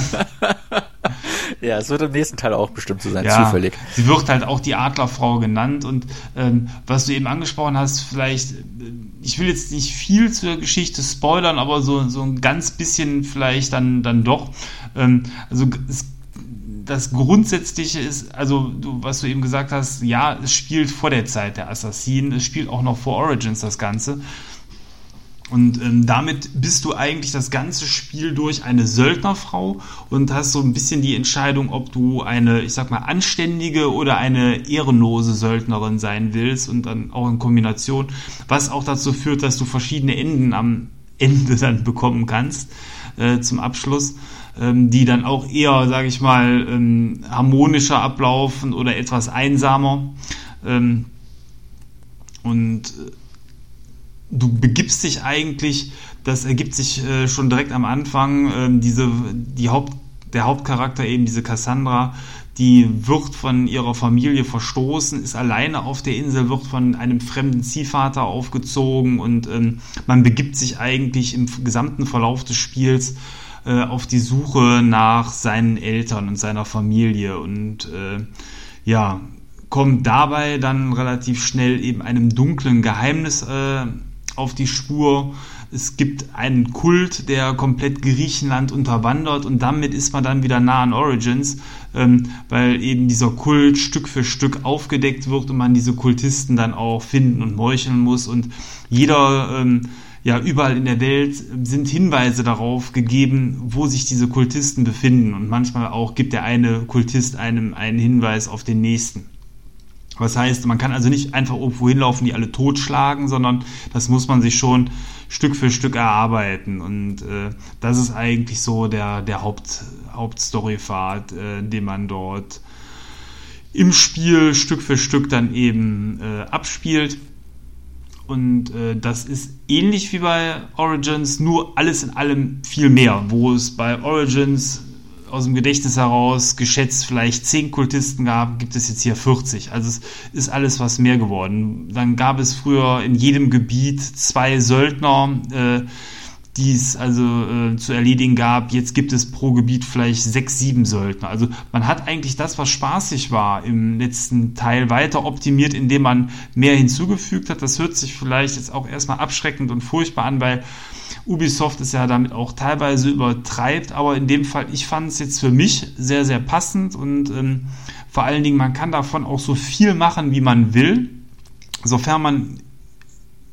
ja, es wird im nächsten Teil auch bestimmt so sein, ja, zufällig. Sie wird halt auch die Adlerfrau genannt und ähm, was du eben angesprochen hast, vielleicht, äh, ich will jetzt nicht viel zur Geschichte spoilern, aber so, so ein ganz bisschen vielleicht dann, dann doch. Ähm, also es, das Grundsätzliche ist, also du, was du eben gesagt hast, ja, es spielt vor der Zeit der Assassinen, es spielt auch noch vor Origins das Ganze. Und ähm, damit bist du eigentlich das ganze Spiel durch eine Söldnerfrau und hast so ein bisschen die Entscheidung, ob du eine, ich sag mal, anständige oder eine ehrenlose Söldnerin sein willst und dann auch in Kombination, was auch dazu führt, dass du verschiedene Enden am Ende dann bekommen kannst äh, zum Abschluss, ähm, die dann auch eher, sage ich mal, ähm, harmonischer ablaufen oder etwas einsamer. Ähm, und äh, du begibst dich eigentlich, das ergibt sich äh, schon direkt am Anfang, äh, diese, die Haupt, der Hauptcharakter eben, diese Cassandra, die wird von ihrer Familie verstoßen, ist alleine auf der Insel, wird von einem fremden Ziehvater aufgezogen und ähm, man begibt sich eigentlich im gesamten Verlauf des Spiels äh, auf die Suche nach seinen Eltern und seiner Familie und äh, ja, kommt dabei dann relativ schnell eben einem dunklen Geheimnis äh, auf die Spur. Es gibt einen Kult, der komplett Griechenland unterwandert und damit ist man dann wieder nah an Origins, ähm, weil eben dieser Kult Stück für Stück aufgedeckt wird und man diese Kultisten dann auch finden und meucheln muss und jeder ähm, ja, überall in der Welt sind Hinweise darauf gegeben, wo sich diese Kultisten befinden. Und manchmal auch gibt der eine Kultist einem einen Hinweis auf den nächsten. Was heißt, man kann also nicht einfach irgendwo hinlaufen, die alle totschlagen, sondern das muss man sich schon Stück für Stück erarbeiten. Und äh, das ist eigentlich so der, der Haupt, Hauptstorypfad, äh, den man dort im Spiel Stück für Stück dann eben äh, abspielt. Und äh, das ist ähnlich wie bei Origins, nur alles in allem viel mehr, wo es bei Origins aus dem Gedächtnis heraus geschätzt vielleicht 10 Kultisten gab, gibt es jetzt hier 40. Also es ist alles was mehr geworden. Dann gab es früher in jedem Gebiet zwei Söldner, äh, die es also äh, zu erledigen gab. Jetzt gibt es pro Gebiet vielleicht sechs, sieben Söldner. Also man hat eigentlich das, was spaßig war im letzten Teil, weiter optimiert, indem man mehr hinzugefügt hat. Das hört sich vielleicht jetzt auch erstmal abschreckend und furchtbar an, weil Ubisoft es ja damit auch teilweise übertreibt, aber in dem Fall, ich fand es jetzt für mich sehr, sehr passend und ähm, vor allen Dingen, man kann davon auch so viel machen, wie man will, sofern man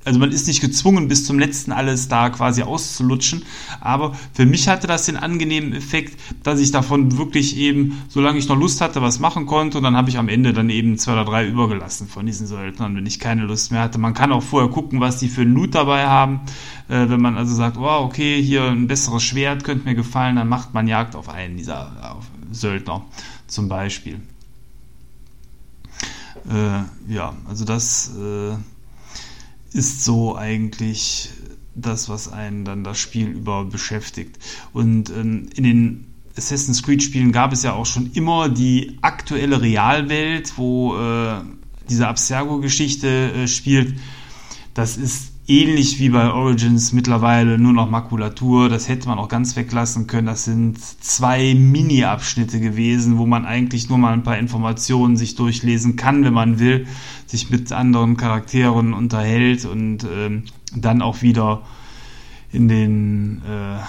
also man ist nicht gezwungen, bis zum letzten alles da quasi auszulutschen. Aber für mich hatte das den angenehmen Effekt, dass ich davon wirklich eben, solange ich noch Lust hatte, was machen konnte. Und dann habe ich am Ende dann eben zwei oder drei übergelassen von diesen Söldnern, wenn ich keine Lust mehr hatte. Man kann auch vorher gucken, was die für einen Loot dabei haben. Äh, wenn man also sagt, oh, okay, hier ein besseres Schwert könnte mir gefallen, dann macht man Jagd auf einen dieser auf Söldner zum Beispiel. Äh, ja, also das... Äh, ist so eigentlich das, was einen dann das Spiel über beschäftigt. Und ähm, in den Assassin's Creed Spielen gab es ja auch schon immer die aktuelle Realwelt, wo äh, diese Abstergo-Geschichte äh, spielt. Das ist ähnlich wie bei Origins mittlerweile nur noch Makulatur. Das hätte man auch ganz weglassen können. Das sind zwei Mini-Abschnitte gewesen, wo man eigentlich nur mal ein paar Informationen sich durchlesen kann, wenn man will, sich mit anderen Charakteren unterhält und ähm, dann auch wieder in den äh,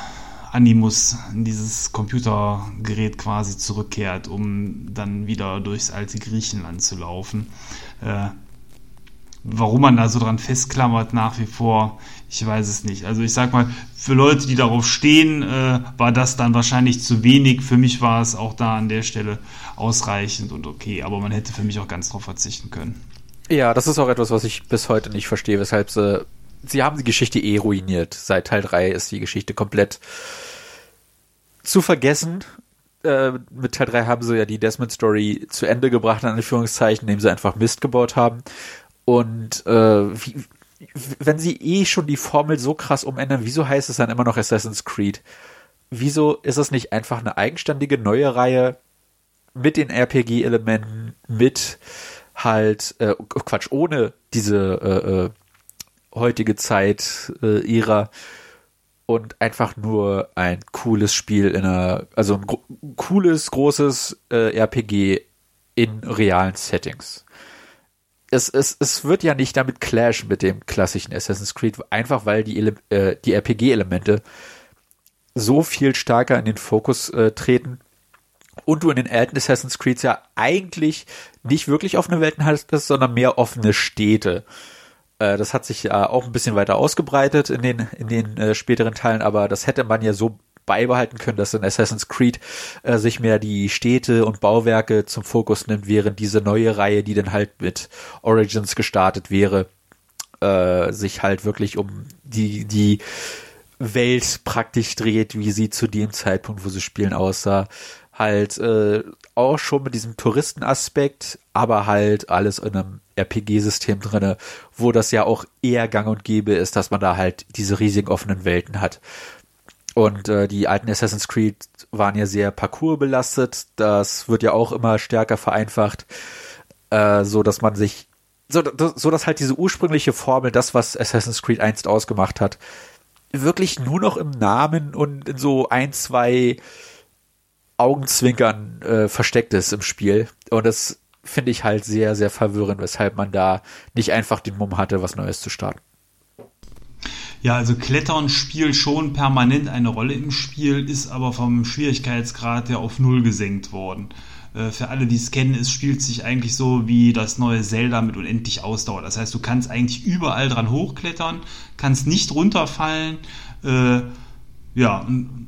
Animus, in dieses Computergerät quasi zurückkehrt, um dann wieder durchs alte Griechenland zu laufen. Äh, Warum man da so dran festklammert nach wie vor, ich weiß es nicht. Also ich sag mal, für Leute, die darauf stehen, äh, war das dann wahrscheinlich zu wenig. Für mich war es auch da an der Stelle ausreichend und okay, aber man hätte für mich auch ganz drauf verzichten können. Ja, das ist auch etwas, was ich bis heute nicht verstehe, weshalb sie, sie haben die Geschichte eh ruiniert. Seit Teil 3 ist die Geschichte komplett zu vergessen. Äh, mit Teil 3 haben sie ja die Desmond Story zu Ende gebracht, in Anführungszeichen, indem sie einfach Mist gebaut haben. Und äh, wie, wenn sie eh schon die Formel so krass umändern, wieso heißt es dann immer noch Assassin's Creed? Wieso ist es nicht einfach eine eigenständige neue Reihe mit den RPG-Elementen, mit halt, äh, Quatsch, ohne diese äh, äh, heutige Zeit, äh, Ära und einfach nur ein cooles Spiel in einer, also ein gro cooles, großes äh, RPG in realen Settings es, es, es wird ja nicht damit clashen mit dem klassischen Assassin's Creed, einfach weil die, Ele äh, die RPG-Elemente so viel stärker in den Fokus äh, treten und du in den alten Assassin's Creed ja eigentlich nicht wirklich offene Welten hattest, sondern mehr offene Städte. Äh, das hat sich ja auch ein bisschen weiter ausgebreitet in den, in den äh, späteren Teilen, aber das hätte man ja so beibehalten können, dass in Assassin's Creed äh, sich mehr die Städte und Bauwerke zum Fokus nimmt, während diese neue Reihe, die dann halt mit Origins gestartet wäre, äh, sich halt wirklich um die, die Welt praktisch dreht, wie sie zu dem Zeitpunkt, wo sie spielen, aussah. Halt äh, auch schon mit diesem Touristenaspekt, aber halt alles in einem RPG-System drinne, wo das ja auch eher gang und gäbe ist, dass man da halt diese riesigen offenen Welten hat. Und äh, die alten Assassin's Creed waren ja sehr parcoursbelastet. Das wird ja auch immer stärker vereinfacht, äh, so dass man sich, so, so dass halt diese ursprüngliche Formel, das was Assassin's Creed einst ausgemacht hat, wirklich nur noch im Namen und in so ein, zwei Augenzwinkern äh, versteckt ist im Spiel. Und das finde ich halt sehr, sehr verwirrend, weshalb man da nicht einfach den Mumm hatte, was Neues zu starten. Ja, also Klettern spielt schon permanent eine Rolle im Spiel, ist aber vom Schwierigkeitsgrad her auf Null gesenkt worden. Äh, für alle, die es kennen, es spielt sich eigentlich so wie das neue Zelda mit unendlich Ausdauer. Das heißt, du kannst eigentlich überall dran hochklettern, kannst nicht runterfallen, äh, ja, und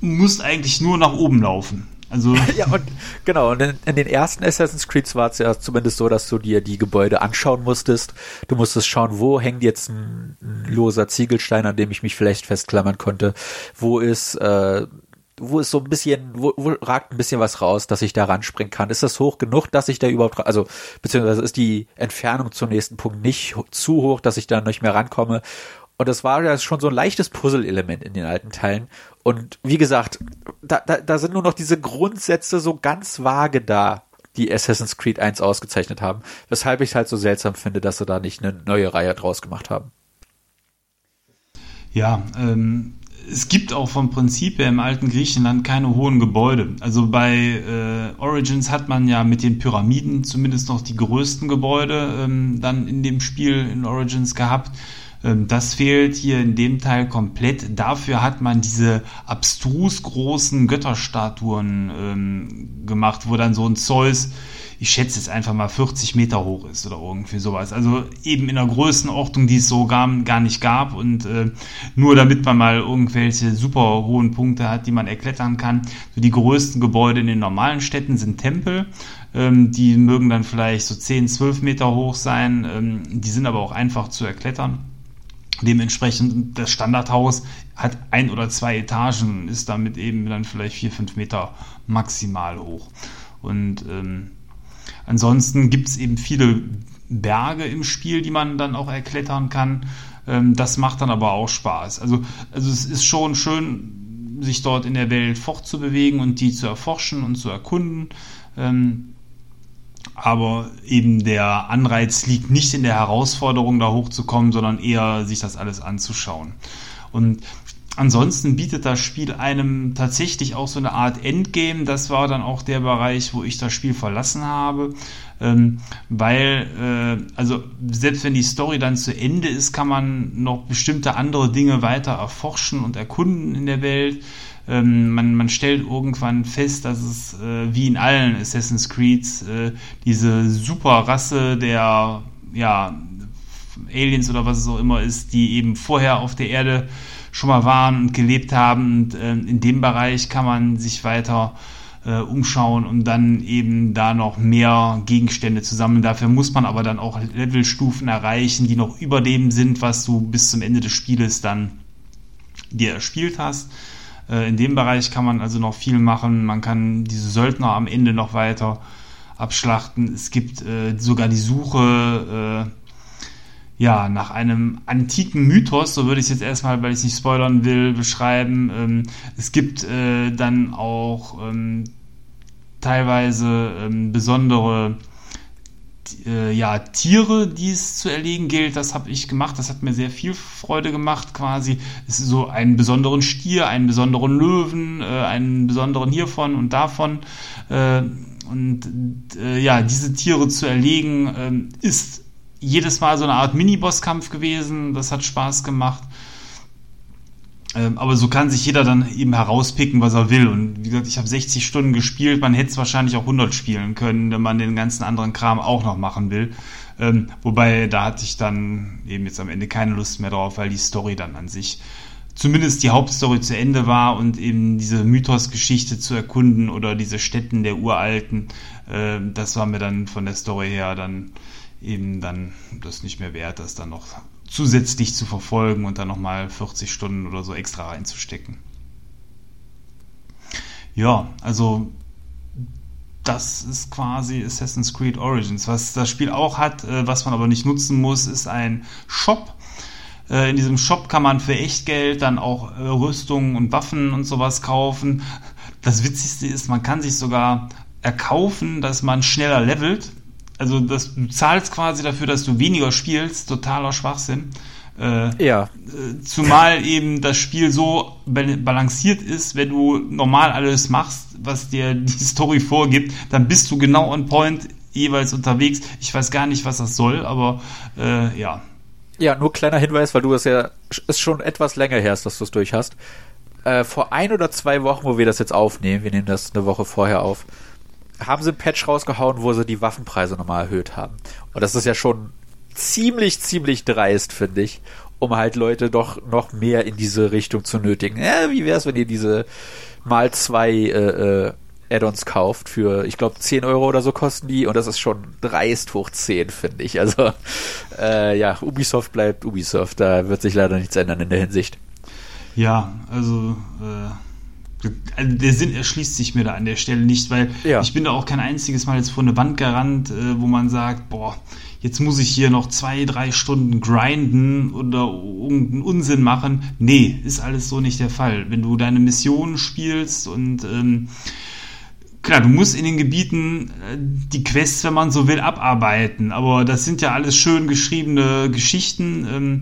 musst eigentlich nur nach oben laufen. Also ja, und genau, und in, in, den ersten Assassin's Creeds war es ja zumindest so, dass du dir die Gebäude anschauen musstest. Du musstest schauen, wo hängt jetzt ein, ein loser Ziegelstein, an dem ich mich vielleicht festklammern konnte. Wo ist äh, wo ist so ein bisschen, wo, wo ragt ein bisschen was raus, dass ich da ranspringen kann? Ist das hoch genug, dass ich da überhaupt, also beziehungsweise ist die Entfernung zum nächsten Punkt nicht zu hoch, dass ich da nicht mehr rankomme? Und das war ja schon so ein leichtes Puzzle-Element in den alten Teilen. Und wie gesagt, da, da, da sind nur noch diese Grundsätze so ganz vage da, die Assassin's Creed 1 ausgezeichnet haben. Weshalb ich es halt so seltsam finde, dass sie da nicht eine neue Reihe draus gemacht haben. Ja, ähm, es gibt auch vom Prinzip her im alten Griechenland keine hohen Gebäude. Also bei äh, Origins hat man ja mit den Pyramiden zumindest noch die größten Gebäude ähm, dann in dem Spiel in Origins gehabt. Ähm, das fehlt hier in dem Teil komplett. Dafür hat man diese abstrus großen Götterstatuen ähm, gemacht, wo dann so ein Zeus ich schätze jetzt einfach mal 40 Meter hoch ist oder irgendwie sowas. Also eben in der Größenordnung, die es so gar, gar nicht gab und äh, nur damit man mal irgendwelche super hohen Punkte hat, die man erklettern kann. So die größten Gebäude in den normalen Städten sind Tempel. Ähm, die mögen dann vielleicht so 10, 12 Meter hoch sein. Ähm, die sind aber auch einfach zu erklettern. Dementsprechend das Standardhaus hat ein oder zwei Etagen, ist damit eben dann vielleicht vier, fünf Meter maximal hoch. Und ähm, Ansonsten gibt es eben viele Berge im Spiel, die man dann auch erklettern kann. Ähm, das macht dann aber auch Spaß. Also, also es ist schon schön, sich dort in der Welt fortzubewegen und die zu erforschen und zu erkunden. Ähm, aber eben der Anreiz liegt nicht in der Herausforderung, da hochzukommen, sondern eher sich das alles anzuschauen. Und Ansonsten bietet das Spiel einem tatsächlich auch so eine Art Endgame. Das war dann auch der Bereich, wo ich das Spiel verlassen habe. Ähm, weil, äh, also selbst wenn die Story dann zu Ende ist, kann man noch bestimmte andere Dinge weiter erforschen und erkunden in der Welt. Ähm, man, man stellt irgendwann fest, dass es äh, wie in allen Assassin's Creeds äh, diese Superrasse der ja, Aliens oder was es auch immer ist, die eben vorher auf der Erde schon mal waren und gelebt haben. Und äh, in dem Bereich kann man sich weiter äh, umschauen und dann eben da noch mehr Gegenstände zu sammeln. Dafür muss man aber dann auch Levelstufen erreichen, die noch über dem sind, was du bis zum Ende des Spieles dann dir erspielt hast. Äh, in dem Bereich kann man also noch viel machen. Man kann diese Söldner am Ende noch weiter abschlachten. Es gibt äh, sogar die Suche äh, ja, nach einem antiken Mythos, so würde ich es jetzt erstmal, weil ich es nicht spoilern will, beschreiben. Ähm, es gibt äh, dann auch ähm, teilweise ähm, besondere äh, ja, Tiere, die es zu erlegen gilt. Das habe ich gemacht. Das hat mir sehr viel Freude gemacht, quasi. Es ist so einen besonderen Stier, einen besonderen Löwen, äh, einen besonderen hiervon und davon. Äh, und äh, ja, diese Tiere zu erlegen, ähm, ist jedes Mal so eine Art Mini-Bosskampf gewesen. Das hat Spaß gemacht. Ähm, aber so kann sich jeder dann eben herauspicken, was er will. Und wie gesagt, ich habe 60 Stunden gespielt. Man hätte es wahrscheinlich auch 100 spielen können, wenn man den ganzen anderen Kram auch noch machen will. Ähm, wobei, da hatte ich dann eben jetzt am Ende keine Lust mehr drauf, weil die Story dann an sich zumindest die Hauptstory zu Ende war und eben diese Mythos-Geschichte zu erkunden oder diese Städten der Uralten, äh, das war mir dann von der Story her dann eben dann das nicht mehr wert, das dann noch zusätzlich zu verfolgen und dann nochmal 40 Stunden oder so extra reinzustecken. Ja, also das ist quasi Assassin's Creed Origins. Was das Spiel auch hat, äh, was man aber nicht nutzen muss, ist ein Shop. Äh, in diesem Shop kann man für Echtgeld dann auch äh, Rüstungen und Waffen und sowas kaufen. Das Witzigste ist, man kann sich sogar erkaufen, dass man schneller levelt. Also das, du zahlst quasi dafür, dass du weniger spielst. Totaler Schwachsinn. Äh, ja. Äh, zumal eben das Spiel so balanciert ist, wenn du normal alles machst, was dir die Story vorgibt, dann bist du genau on point jeweils unterwegs. Ich weiß gar nicht, was das soll, aber äh, ja. Ja, nur kleiner Hinweis, weil du es ja ist schon etwas länger her, dass du es durch hast. Äh, vor ein oder zwei Wochen, wo wir das jetzt aufnehmen, wir nehmen das eine Woche vorher auf, haben sie ein Patch rausgehauen, wo sie die Waffenpreise nochmal erhöht haben. Und das ist ja schon ziemlich, ziemlich dreist, finde ich, um halt Leute doch noch mehr in diese Richtung zu nötigen. Ja, wie wär's, wenn ihr diese mal zwei äh, äh, Add-ons kauft für, ich glaube, 10 Euro oder so kosten die und das ist schon dreist hoch 10, finde ich. Also äh, ja, Ubisoft bleibt Ubisoft, da wird sich leider nichts ändern in der Hinsicht. Ja, also äh also der Sinn erschließt sich mir da an der Stelle nicht, weil ja. ich bin da auch kein einziges Mal jetzt vor eine Wand gerannt, äh, wo man sagt, boah, jetzt muss ich hier noch zwei, drei Stunden grinden oder irgendeinen Unsinn machen. Nee, ist alles so nicht der Fall. Wenn du deine Mission spielst und ähm, klar, du musst in den Gebieten äh, die Quests, wenn man so will, abarbeiten, aber das sind ja alles schön geschriebene Geschichten. Ähm,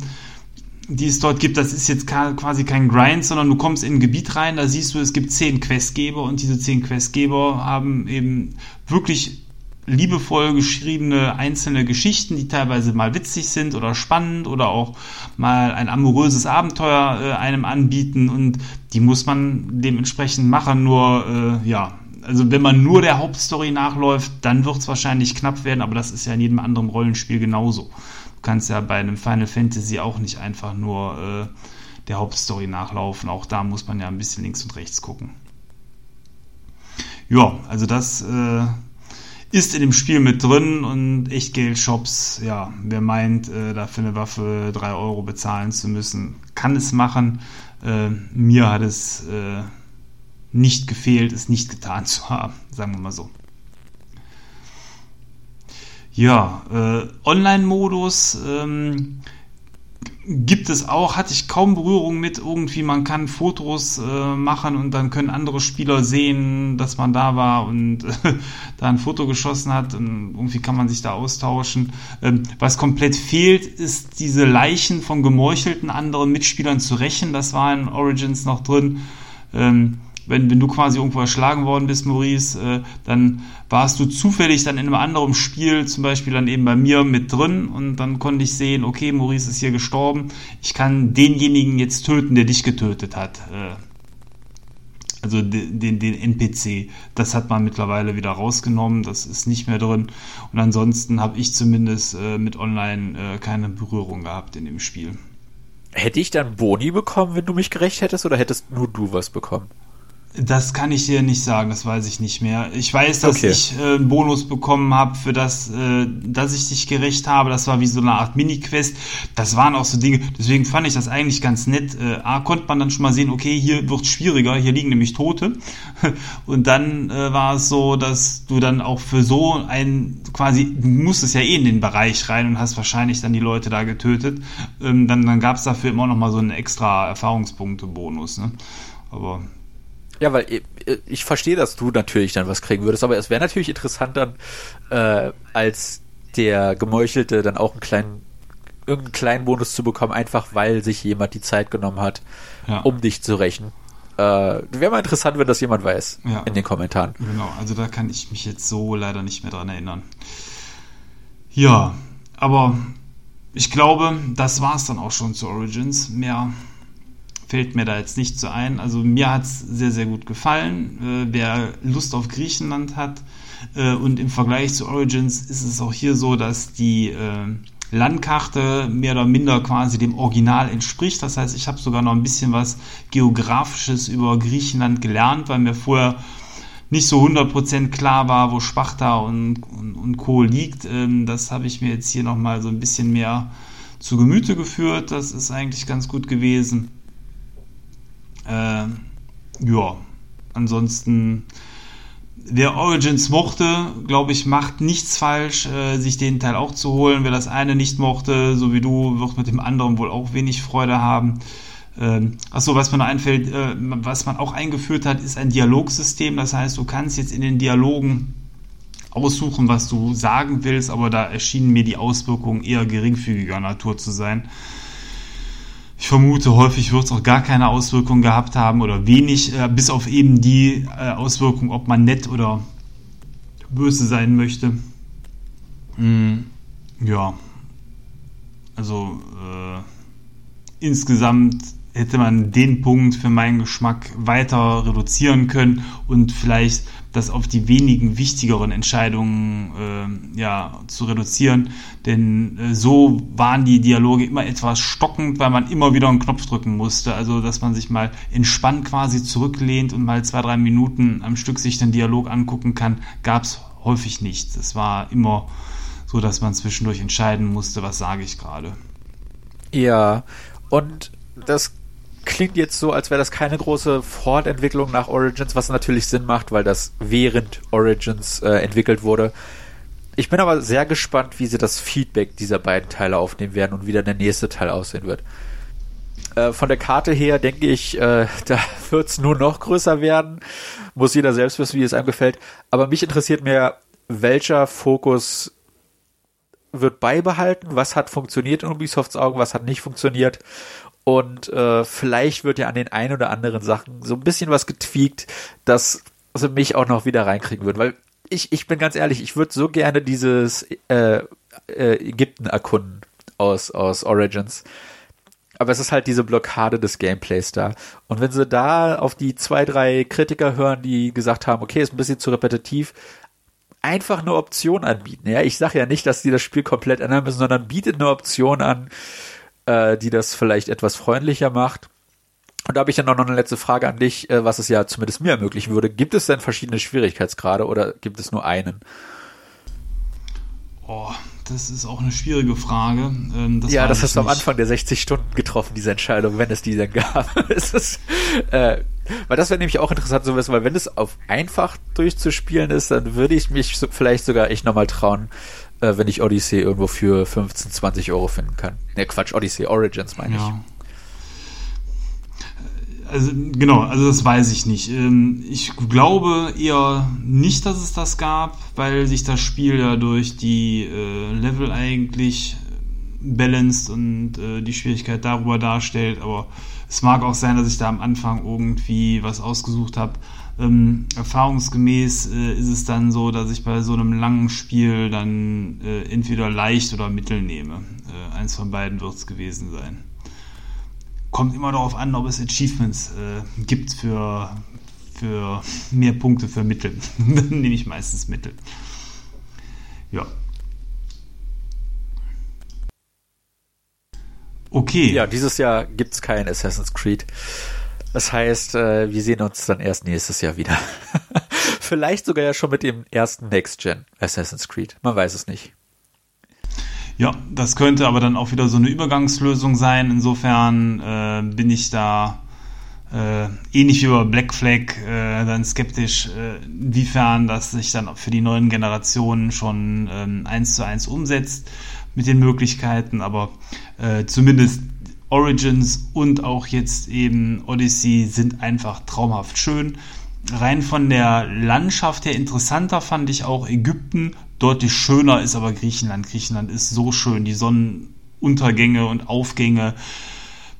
die es dort gibt, das ist jetzt quasi kein Grind, sondern du kommst in ein Gebiet rein, da siehst du, es gibt zehn Questgeber und diese zehn Questgeber haben eben wirklich liebevoll geschriebene einzelne Geschichten, die teilweise mal witzig sind oder spannend oder auch mal ein amoröses Abenteuer äh, einem anbieten und die muss man dementsprechend machen. Nur, äh, ja, also wenn man nur der Hauptstory nachläuft, dann wird es wahrscheinlich knapp werden, aber das ist ja in jedem anderen Rollenspiel genauso. Du kannst ja bei einem Final Fantasy auch nicht einfach nur äh, der Hauptstory nachlaufen. Auch da muss man ja ein bisschen links und rechts gucken. Ja, also das äh, ist in dem Spiel mit drin und Echtgeld-Shops, ja, wer meint, äh, dafür eine Waffe 3 Euro bezahlen zu müssen, kann es machen. Äh, mir hat es äh, nicht gefehlt, es nicht getan zu haben, sagen wir mal so. Ja, äh, Online-Modus ähm, gibt es auch, hatte ich kaum Berührung mit. Irgendwie, man kann Fotos äh, machen und dann können andere Spieler sehen, dass man da war und äh, da ein Foto geschossen hat. Und irgendwie kann man sich da austauschen. Ähm, was komplett fehlt, ist diese Leichen von gemeuchelten anderen Mitspielern zu rächen. Das war in Origins noch drin. Ähm, wenn, wenn du quasi irgendwo erschlagen worden bist, Maurice, äh, dann warst du zufällig dann in einem anderen Spiel, zum Beispiel dann eben bei mir mit drin und dann konnte ich sehen, okay, Maurice ist hier gestorben, ich kann denjenigen jetzt töten, der dich getötet hat. Äh, also den, den, den NPC, das hat man mittlerweile wieder rausgenommen, das ist nicht mehr drin. Und ansonsten habe ich zumindest äh, mit Online äh, keine Berührung gehabt in dem Spiel. Hätte ich dann Boni bekommen, wenn du mich gerecht hättest, oder hättest nur du was bekommen? Das kann ich dir nicht sagen, das weiß ich nicht mehr. Ich weiß, dass okay. ich äh, einen Bonus bekommen habe für das, äh, dass ich dich gerecht habe. Das war wie so eine Art Mini-Quest. Das waren auch so Dinge, deswegen fand ich das eigentlich ganz nett. Äh, A, konnte man dann schon mal sehen, okay, hier wird schwieriger, hier liegen nämlich Tote. Und dann äh, war es so, dass du dann auch für so ein, quasi, du musstest ja eh in den Bereich rein und hast wahrscheinlich dann die Leute da getötet. Ähm, dann dann gab es dafür immer noch mal so einen extra Erfahrungspunkte-Bonus. Ne? Aber ja, weil ich, ich, verstehe, dass du natürlich dann was kriegen würdest, aber es wäre natürlich interessant dann, äh, als der Gemeuchelte dann auch einen kleinen, irgendeinen kleinen Bonus zu bekommen, einfach weil sich jemand die Zeit genommen hat, ja. um dich zu rächen. Äh, wäre mal interessant, wenn das jemand weiß ja. in den Kommentaren. Genau, also da kann ich mich jetzt so leider nicht mehr dran erinnern. Ja, aber ich glaube, das war es dann auch schon zu Origins. Mehr fällt mir da jetzt nicht so ein. Also mir hat es sehr, sehr gut gefallen. Äh, wer Lust auf Griechenland hat äh, und im Vergleich zu Origins ist es auch hier so, dass die äh, Landkarte mehr oder minder quasi dem Original entspricht. Das heißt, ich habe sogar noch ein bisschen was Geografisches über Griechenland gelernt, weil mir vorher nicht so 100% klar war, wo Sparta und, und, und Co. liegt. Ähm, das habe ich mir jetzt hier nochmal so ein bisschen mehr zu Gemüte geführt. Das ist eigentlich ganz gut gewesen. Äh, ja, ansonsten wer Origins mochte, glaube ich, macht nichts falsch, äh, sich den Teil auch zu holen. Wer das eine nicht mochte, so wie du, wird mit dem anderen wohl auch wenig Freude haben. Ähm, achso, was mir einfällt, äh, was man auch eingeführt hat, ist ein Dialogsystem. Das heißt, du kannst jetzt in den Dialogen aussuchen, was du sagen willst, aber da erschienen mir die Auswirkungen eher geringfügiger Natur zu sein. Ich vermute, häufig wird es auch gar keine Auswirkungen gehabt haben oder wenig, äh, bis auf eben die äh, Auswirkung, ob man nett oder böse sein möchte. Mm, ja, also äh, insgesamt hätte man den Punkt für meinen Geschmack weiter reduzieren können und vielleicht das auf die wenigen wichtigeren Entscheidungen äh, ja, zu reduzieren. Denn äh, so waren die Dialoge immer etwas stockend, weil man immer wieder einen Knopf drücken musste. Also dass man sich mal entspannt quasi zurücklehnt und mal zwei, drei Minuten am Stück sich den Dialog angucken kann, gab es häufig nicht. Es war immer so, dass man zwischendurch entscheiden musste, was sage ich gerade. Ja, und das klingt jetzt so, als wäre das keine große Fortentwicklung nach Origins, was natürlich Sinn macht, weil das während Origins äh, entwickelt wurde. Ich bin aber sehr gespannt, wie sie das Feedback dieser beiden Teile aufnehmen werden und wie dann der nächste Teil aussehen wird. Äh, von der Karte her denke ich, äh, da wird es nur noch größer werden. Muss jeder selbst wissen, wie es einem gefällt. Aber mich interessiert mehr, welcher Fokus wird beibehalten, was hat funktioniert in Ubisofts Augen, was hat nicht funktioniert und äh, vielleicht wird ja an den ein oder anderen Sachen so ein bisschen was getweakt, dass sie mich auch noch wieder reinkriegen würden. Weil ich, ich bin ganz ehrlich, ich würde so gerne dieses äh, äh, Ägypten erkunden aus, aus Origins. Aber es ist halt diese Blockade des Gameplays da. Und wenn sie da auf die zwei, drei Kritiker hören, die gesagt haben, okay, ist ein bisschen zu repetitiv, einfach eine Option anbieten. Ja, ich sage ja nicht, dass die das Spiel komplett ändern müssen, sondern bietet eine Option an, äh, die das vielleicht etwas freundlicher macht. Und da habe ich dann noch eine letzte Frage an dich, äh, was es ja zumindest mir ermöglichen würde. Gibt es denn verschiedene Schwierigkeitsgrade oder gibt es nur einen? Oh, das ist auch eine schwierige Frage. Ähm, das ja, das hast du am Anfang der 60 Stunden getroffen, diese Entscheidung, wenn es die denn gab. ist, äh, weil das wäre nämlich auch interessant zu wissen, weil wenn es auf einfach durchzuspielen ist, dann würde ich mich so, vielleicht sogar echt nochmal trauen, äh, wenn ich Odyssey irgendwo für 15, 20 Euro finden kann. Ne, Quatsch, Odyssey, Origins meine ja. ich. Also genau, also das weiß ich nicht. Ähm, ich glaube eher nicht, dass es das gab, weil sich das Spiel ja durch die äh, Level eigentlich balanced und äh, die Schwierigkeit darüber darstellt. Aber es mag auch sein, dass ich da am Anfang irgendwie was ausgesucht habe, ähm, erfahrungsgemäß äh, ist es dann so, dass ich bei so einem langen Spiel dann äh, entweder leicht oder mittel nehme. Äh, eins von beiden wird es gewesen sein. Kommt immer darauf an, ob es Achievements äh, gibt für, für mehr Punkte für Mittel. dann nehme ich meistens Mittel. Ja. Okay. Ja, dieses Jahr gibt es kein Assassin's Creed. Das heißt, äh, wir sehen uns dann erst nächstes Jahr wieder. Vielleicht sogar ja schon mit dem ersten Next-Gen Assassin's Creed. Man weiß es nicht. Ja, das könnte aber dann auch wieder so eine Übergangslösung sein. Insofern äh, bin ich da äh, ähnlich wie über Black Flag äh, dann skeptisch, äh, inwiefern das sich dann für die neuen Generationen schon ähm, eins zu eins umsetzt mit den Möglichkeiten. Aber äh, zumindest Origins und auch jetzt eben Odyssey sind einfach traumhaft schön. Rein von der Landschaft her interessanter fand ich auch Ägypten. Deutlich schöner ist aber Griechenland. Griechenland ist so schön. Die Sonnenuntergänge und Aufgänge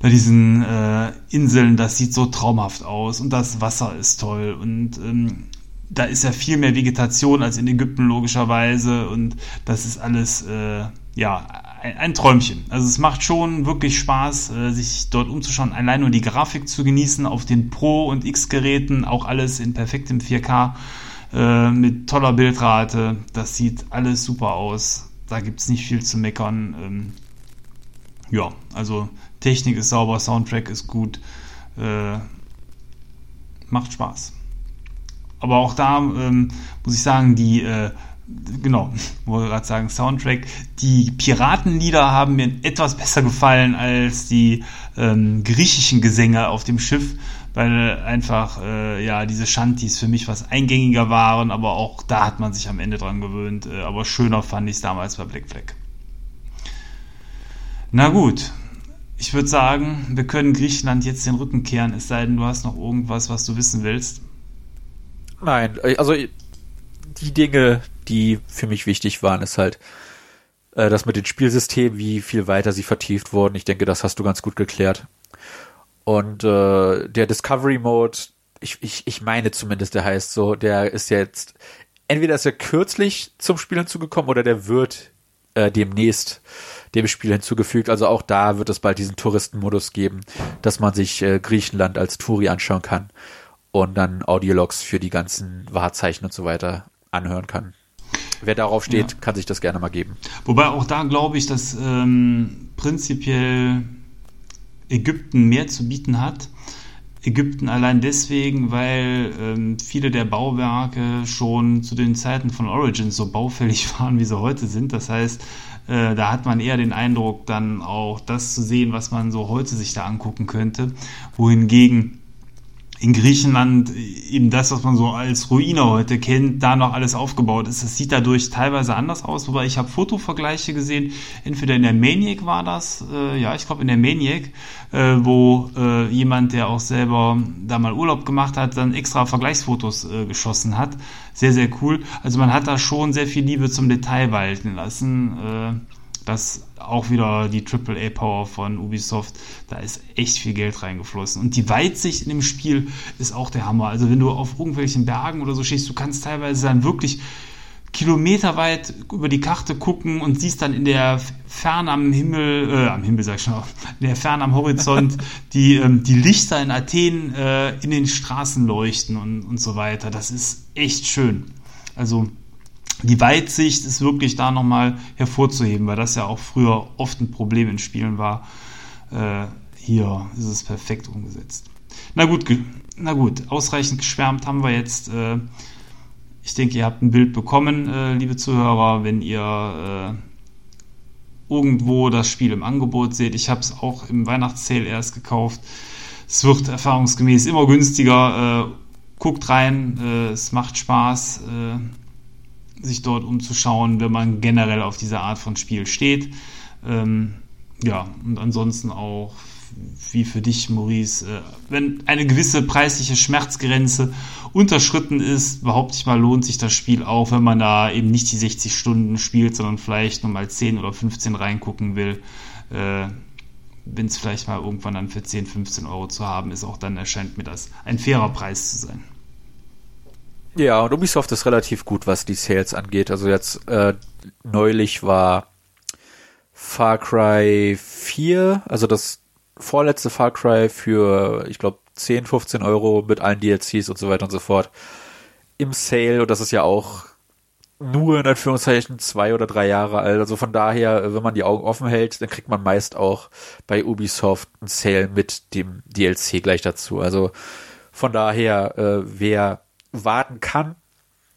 bei diesen äh, Inseln, das sieht so traumhaft aus. Und das Wasser ist toll. Und ähm, da ist ja viel mehr Vegetation als in Ägypten logischerweise. Und das ist alles, äh, ja, ein, ein, Träumchen. Also es macht schon wirklich Spaß, äh, sich dort umzuschauen, allein nur die Grafik zu genießen auf den Pro- und X-Geräten, auch alles in perfektem 4K äh, mit toller Bildrate. Das sieht alles super aus. Da gibt es nicht viel zu meckern. Ähm, ja, also Technik ist sauber, Soundtrack ist gut. Äh, macht Spaß. Aber auch da ähm, muss ich sagen, die äh, genau, wollte gerade sagen, Soundtrack. Die Piratenlieder haben mir etwas besser gefallen als die ähm, griechischen Gesänge auf dem Schiff, weil einfach äh, ja diese Shanties für mich was eingängiger waren, aber auch da hat man sich am Ende dran gewöhnt. Äh, aber schöner fand ich es damals bei Black Flag. Na gut, ich würde sagen, wir können Griechenland jetzt den Rücken kehren, es sei denn, du hast noch irgendwas, was du wissen willst. Nein, also die Dinge, die für mich wichtig waren, ist halt äh, das mit den Spielsystemen, wie viel weiter sie vertieft wurden. Ich denke, das hast du ganz gut geklärt. Und äh, der Discovery Mode, ich, ich, ich meine zumindest, der heißt so, der ist jetzt, entweder ist er kürzlich zum Spiel hinzugekommen oder der wird äh, demnächst dem Spiel hinzugefügt. Also auch da wird es bald diesen Touristenmodus geben, dass man sich äh, Griechenland als Touri anschauen kann und dann Audiologs für die ganzen Wahrzeichen und so weiter anhören kann. Wer darauf steht, ja. kann sich das gerne mal geben. Wobei auch da glaube ich, dass ähm, prinzipiell Ägypten mehr zu bieten hat. Ägypten allein deswegen, weil ähm, viele der Bauwerke schon zu den Zeiten von Origins so baufällig waren, wie sie heute sind. Das heißt, äh, da hat man eher den Eindruck, dann auch das zu sehen, was man so heute sich da angucken könnte. Wohingegen in Griechenland eben das, was man so als Ruine heute kennt, da noch alles aufgebaut ist. Das sieht dadurch teilweise anders aus, wobei ich habe Fotovergleiche gesehen, entweder in der Maniac war das, äh, ja, ich glaube in der Maniac, äh, wo äh, jemand, der auch selber da mal Urlaub gemacht hat, dann extra Vergleichsfotos äh, geschossen hat. Sehr, sehr cool. Also man hat da schon sehr viel Liebe zum Detail walten lassen. Das auch wieder die AAA-Power von Ubisoft. Da ist echt viel Geld reingeflossen. Und die Weitsicht in dem Spiel ist auch der Hammer. Also wenn du auf irgendwelchen Bergen oder so stehst, du kannst teilweise dann wirklich kilometerweit über die Karte gucken und siehst dann in der Ferne am Himmel, äh, am Himmel sag ich schon, in der Ferne am Horizont die, ähm, die Lichter in Athen äh, in den Straßen leuchten und, und so weiter. Das ist echt schön. Also die Weitsicht ist wirklich da nochmal hervorzuheben, weil das ja auch früher oft ein Problem in Spielen war. Äh, hier ist es perfekt umgesetzt. Na gut, na gut, ausreichend geschwärmt haben wir jetzt. Äh, ich denke, ihr habt ein Bild bekommen, äh, liebe Zuhörer, wenn ihr äh, irgendwo das Spiel im Angebot seht. Ich habe es auch im Weihnachtssale erst gekauft. Es wird erfahrungsgemäß immer günstiger. Äh, guckt rein, äh, es macht Spaß sich dort umzuschauen, wenn man generell auf diese Art von Spiel steht. Ähm, ja, und ansonsten auch, wie für dich, Maurice, äh, wenn eine gewisse preisliche Schmerzgrenze unterschritten ist, behaupte ich mal, lohnt sich das Spiel auch, wenn man da eben nicht die 60 Stunden spielt, sondern vielleicht nur mal 10 oder 15 reingucken will. Äh, wenn es vielleicht mal irgendwann dann für 10, 15 Euro zu haben ist, auch dann erscheint mir das ein fairer Preis zu sein. Ja, und Ubisoft ist relativ gut, was die Sales angeht. Also jetzt äh, neulich war Far Cry 4, also das vorletzte Far Cry für, ich glaube, 10, 15 Euro mit allen DLCs und so weiter und so fort im Sale. Und das ist ja auch nur in Anführungszeichen zwei oder drei Jahre alt. Also von daher, wenn man die Augen offen hält, dann kriegt man meist auch bei Ubisoft ein Sale mit dem DLC gleich dazu. Also von daher, äh, wer warten kann,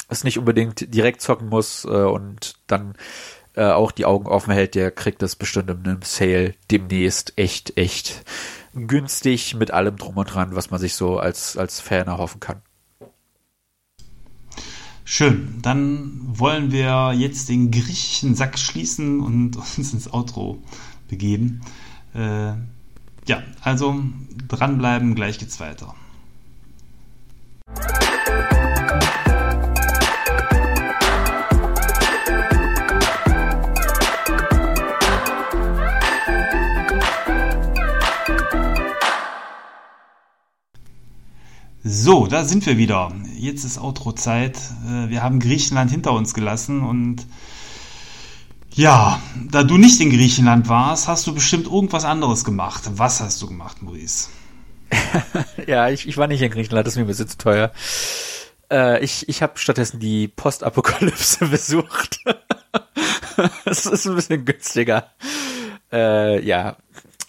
es nicht unbedingt direkt zocken muss äh, und dann äh, auch die Augen offen hält, der kriegt das bestimmt in einem Sale demnächst echt, echt günstig mit allem drum und dran, was man sich so als, als Fan erhoffen kann. Schön, dann wollen wir jetzt den griechischen Sack schließen und uns ins Outro begeben. Äh, ja, also dranbleiben, gleich geht's weiter. So, da sind wir wieder. Jetzt ist Outro-Zeit. Äh, wir haben Griechenland hinter uns gelassen und ja, da du nicht in Griechenland warst, hast du bestimmt irgendwas anderes gemacht. Was hast du gemacht, Maurice? ja, ich, ich war nicht in Griechenland, das ist mir ein bisschen zu teuer. Äh, ich ich habe stattdessen die Postapokalypse besucht. das ist ein bisschen günstiger. Äh, ja,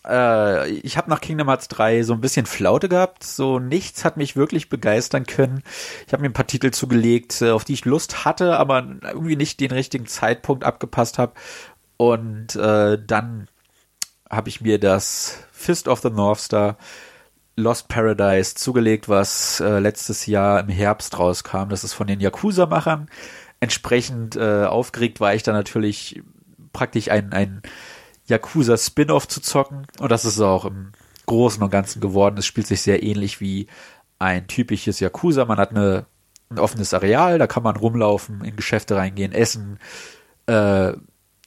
äh, ich habe nach Kingdom Hearts 3 so ein bisschen Flaute gehabt. So nichts hat mich wirklich begeistern können. Ich habe mir ein paar Titel zugelegt, äh, auf die ich Lust hatte, aber irgendwie nicht den richtigen Zeitpunkt abgepasst habe. Und äh, dann habe ich mir das Fist of the North Star Lost Paradise zugelegt, was äh, letztes Jahr im Herbst rauskam. Das ist von den Yakuza-Machern. Entsprechend äh, aufgeregt war ich da natürlich praktisch ein, ein Yakuza Spin-off zu zocken. Und das ist auch im Großen und Ganzen geworden. Es spielt sich sehr ähnlich wie ein typisches Yakuza. Man hat eine, ein offenes Areal, da kann man rumlaufen, in Geschäfte reingehen, essen, äh,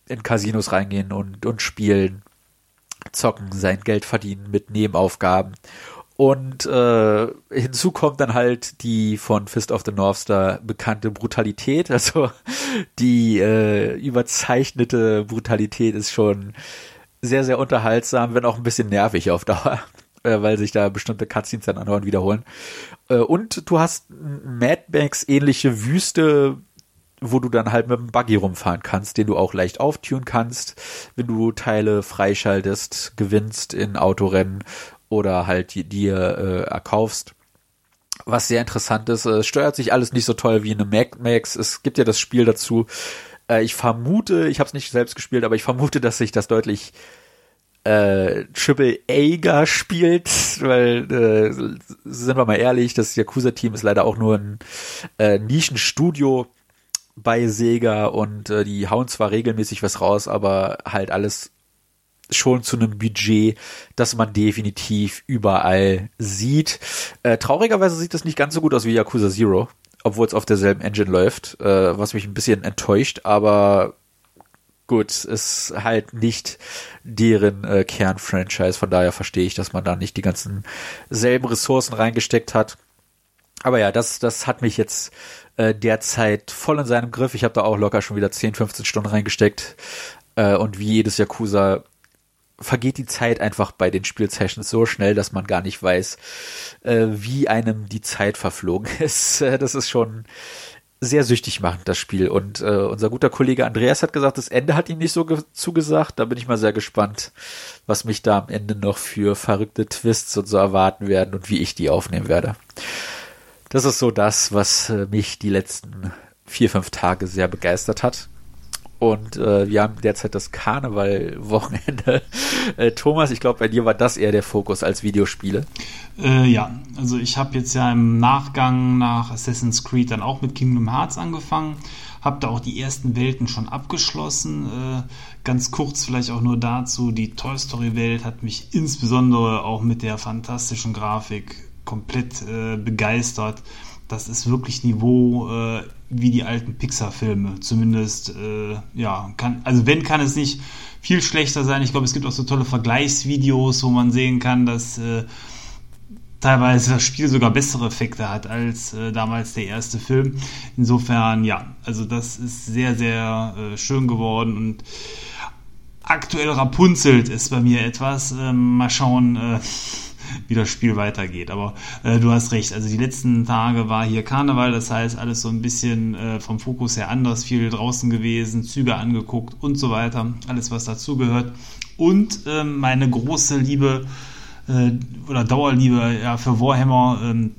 in Casinos reingehen und, und spielen, zocken, sein Geld verdienen mit Nebenaufgaben. Und äh, hinzu kommt dann halt die von Fist of the North Star bekannte Brutalität. Also die äh, überzeichnete Brutalität ist schon sehr, sehr unterhaltsam, wenn auch ein bisschen nervig auf Dauer, äh, weil sich da bestimmte Cutscenes dann andauernd wiederholen. Äh, und du hast Mad Max ähnliche Wüste, wo du dann halt mit dem Buggy rumfahren kannst, den du auch leicht auftun kannst, wenn du Teile freischaltest, gewinnst in Autorennen oder halt dir äh, erkaufst. Was sehr interessant ist, es steuert sich alles nicht so toll wie eine Mac Max. Es gibt ja das Spiel dazu. Äh, ich vermute, ich habe es nicht selbst gespielt, aber ich vermute, dass sich das deutlich äh, Triple A spielt, weil äh, sind wir mal ehrlich, das Yakuza-Team ist leider auch nur ein äh, Nischenstudio bei Sega und äh, die hauen zwar regelmäßig was raus, aber halt alles schon zu einem Budget, das man definitiv überall sieht. Äh, traurigerweise sieht das nicht ganz so gut aus wie Yakuza Zero, obwohl es auf derselben Engine läuft, äh, was mich ein bisschen enttäuscht, aber gut, ist halt nicht deren äh, Kernfranchise, von daher verstehe ich, dass man da nicht die ganzen selben Ressourcen reingesteckt hat. Aber ja, das, das hat mich jetzt äh, derzeit voll in seinem Griff. Ich habe da auch locker schon wieder 10, 15 Stunden reingesteckt. Äh, und wie jedes Yakuza vergeht die Zeit einfach bei den Spielsessions so schnell, dass man gar nicht weiß, äh, wie einem die Zeit verflogen ist. Äh, das ist schon sehr süchtig machend, das Spiel. Und äh, unser guter Kollege Andreas hat gesagt, das Ende hat ihm nicht so zugesagt. Da bin ich mal sehr gespannt, was mich da am Ende noch für verrückte Twists und so erwarten werden und wie ich die aufnehmen werde. Das ist so das, was äh, mich die letzten vier, fünf Tage sehr begeistert hat. Und äh, wir haben derzeit das Karneval-Wochenende. Äh, Thomas, ich glaube, bei dir war das eher der Fokus als Videospiele. Äh, ja, also ich habe jetzt ja im Nachgang nach Assassin's Creed dann auch mit Kingdom Hearts angefangen. Habe da auch die ersten Welten schon abgeschlossen. Äh, ganz kurz vielleicht auch nur dazu, die Toy Story Welt hat mich insbesondere auch mit der fantastischen Grafik komplett äh, begeistert das ist wirklich Niveau äh, wie die alten Pixar-Filme. Zumindest, äh, ja, kann, also wenn kann es nicht viel schlechter sein. Ich glaube, es gibt auch so tolle Vergleichsvideos, wo man sehen kann, dass äh, teilweise das Spiel sogar bessere Effekte hat als äh, damals der erste Film. Insofern, ja, also das ist sehr, sehr äh, schön geworden und aktuell rapunzelt ist bei mir etwas. Ähm, mal schauen, äh, wie das Spiel weitergeht. Aber äh, du hast recht, also die letzten Tage war hier Karneval, das heißt alles so ein bisschen äh, vom Fokus her anders, viel draußen gewesen, Züge angeguckt und so weiter, alles was dazugehört. Und äh, meine große Liebe äh, oder Dauerliebe ja, für Warhammer ähm,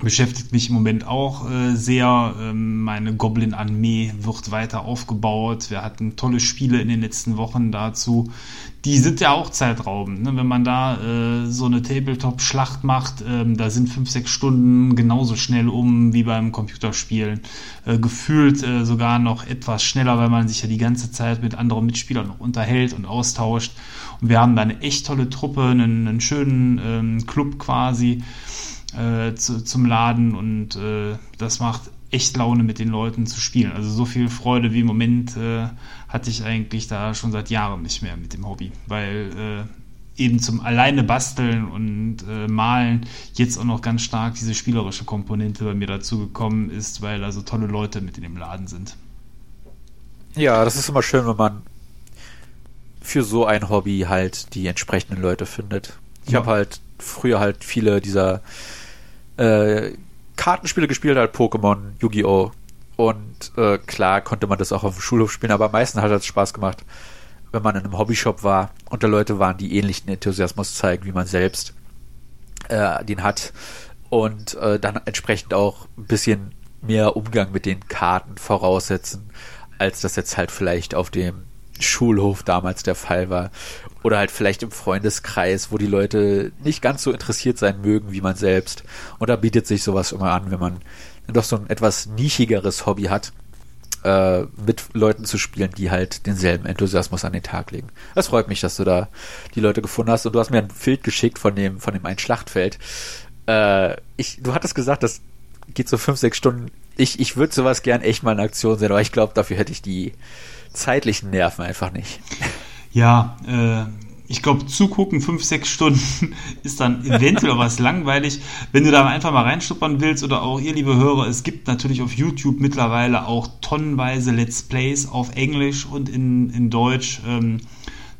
beschäftigt mich im Moment auch äh, sehr. Ähm, meine Goblin-Armee wird weiter aufgebaut. Wir hatten tolle Spiele in den letzten Wochen dazu. Die sind ja auch zeitraubend. Ne? Wenn man da äh, so eine Tabletop-Schlacht macht, ähm, da sind fünf, sechs Stunden genauso schnell um wie beim Computerspielen. Äh, gefühlt äh, sogar noch etwas schneller, weil man sich ja die ganze Zeit mit anderen Mitspielern noch unterhält und austauscht. Und wir haben da eine echt tolle Truppe, einen, einen schönen ähm, Club quasi äh, zu, zum Laden und äh, das macht echt Laune mit den Leuten zu spielen. Also so viel Freude wie im Moment äh, hatte ich eigentlich da schon seit Jahren nicht mehr mit dem Hobby, weil äh, eben zum alleine basteln und äh, malen jetzt auch noch ganz stark diese spielerische Komponente bei mir dazu gekommen ist, weil da so tolle Leute mit in dem Laden sind. Ja, das ist immer schön, wenn man für so ein Hobby halt die entsprechenden Leute findet. Ich ja. habe halt früher halt viele dieser äh, Kartenspiele gespielt, halt Pokémon, Yu-Gi-Oh! Und äh, klar konnte man das auch auf dem Schulhof spielen, aber am meisten hat es Spaß gemacht, wenn man in einem Hobbyshop war und da Leute waren, die ähnlichen Enthusiasmus zeigen, wie man selbst äh, den hat und äh, dann entsprechend auch ein bisschen mehr Umgang mit den Karten voraussetzen, als das jetzt halt vielleicht auf dem Schulhof damals der Fall war. Oder halt vielleicht im Freundeskreis, wo die Leute nicht ganz so interessiert sein mögen wie man selbst. Und da bietet sich sowas immer an, wenn man doch so ein etwas nischigeres Hobby hat, äh, mit Leuten zu spielen, die halt denselben Enthusiasmus an den Tag legen. Das freut mich, dass du da die Leute gefunden hast und du hast mir ein Bild geschickt von dem, von dem einen Schlachtfeld. Äh, ich, du hattest gesagt, das geht so fünf, sechs Stunden. Ich, ich würde sowas gern echt mal in Aktion sehen, aber ich glaube, dafür hätte ich die zeitlichen Nerven einfach nicht. Ja, äh, ich glaube, zugucken fünf, sechs Stunden ist dann eventuell was langweilig. Wenn du da einfach mal reinschnuppern willst oder auch ihr, liebe Hörer, es gibt natürlich auf YouTube mittlerweile auch tonnenweise Let's Plays auf Englisch und in, in Deutsch. Ähm,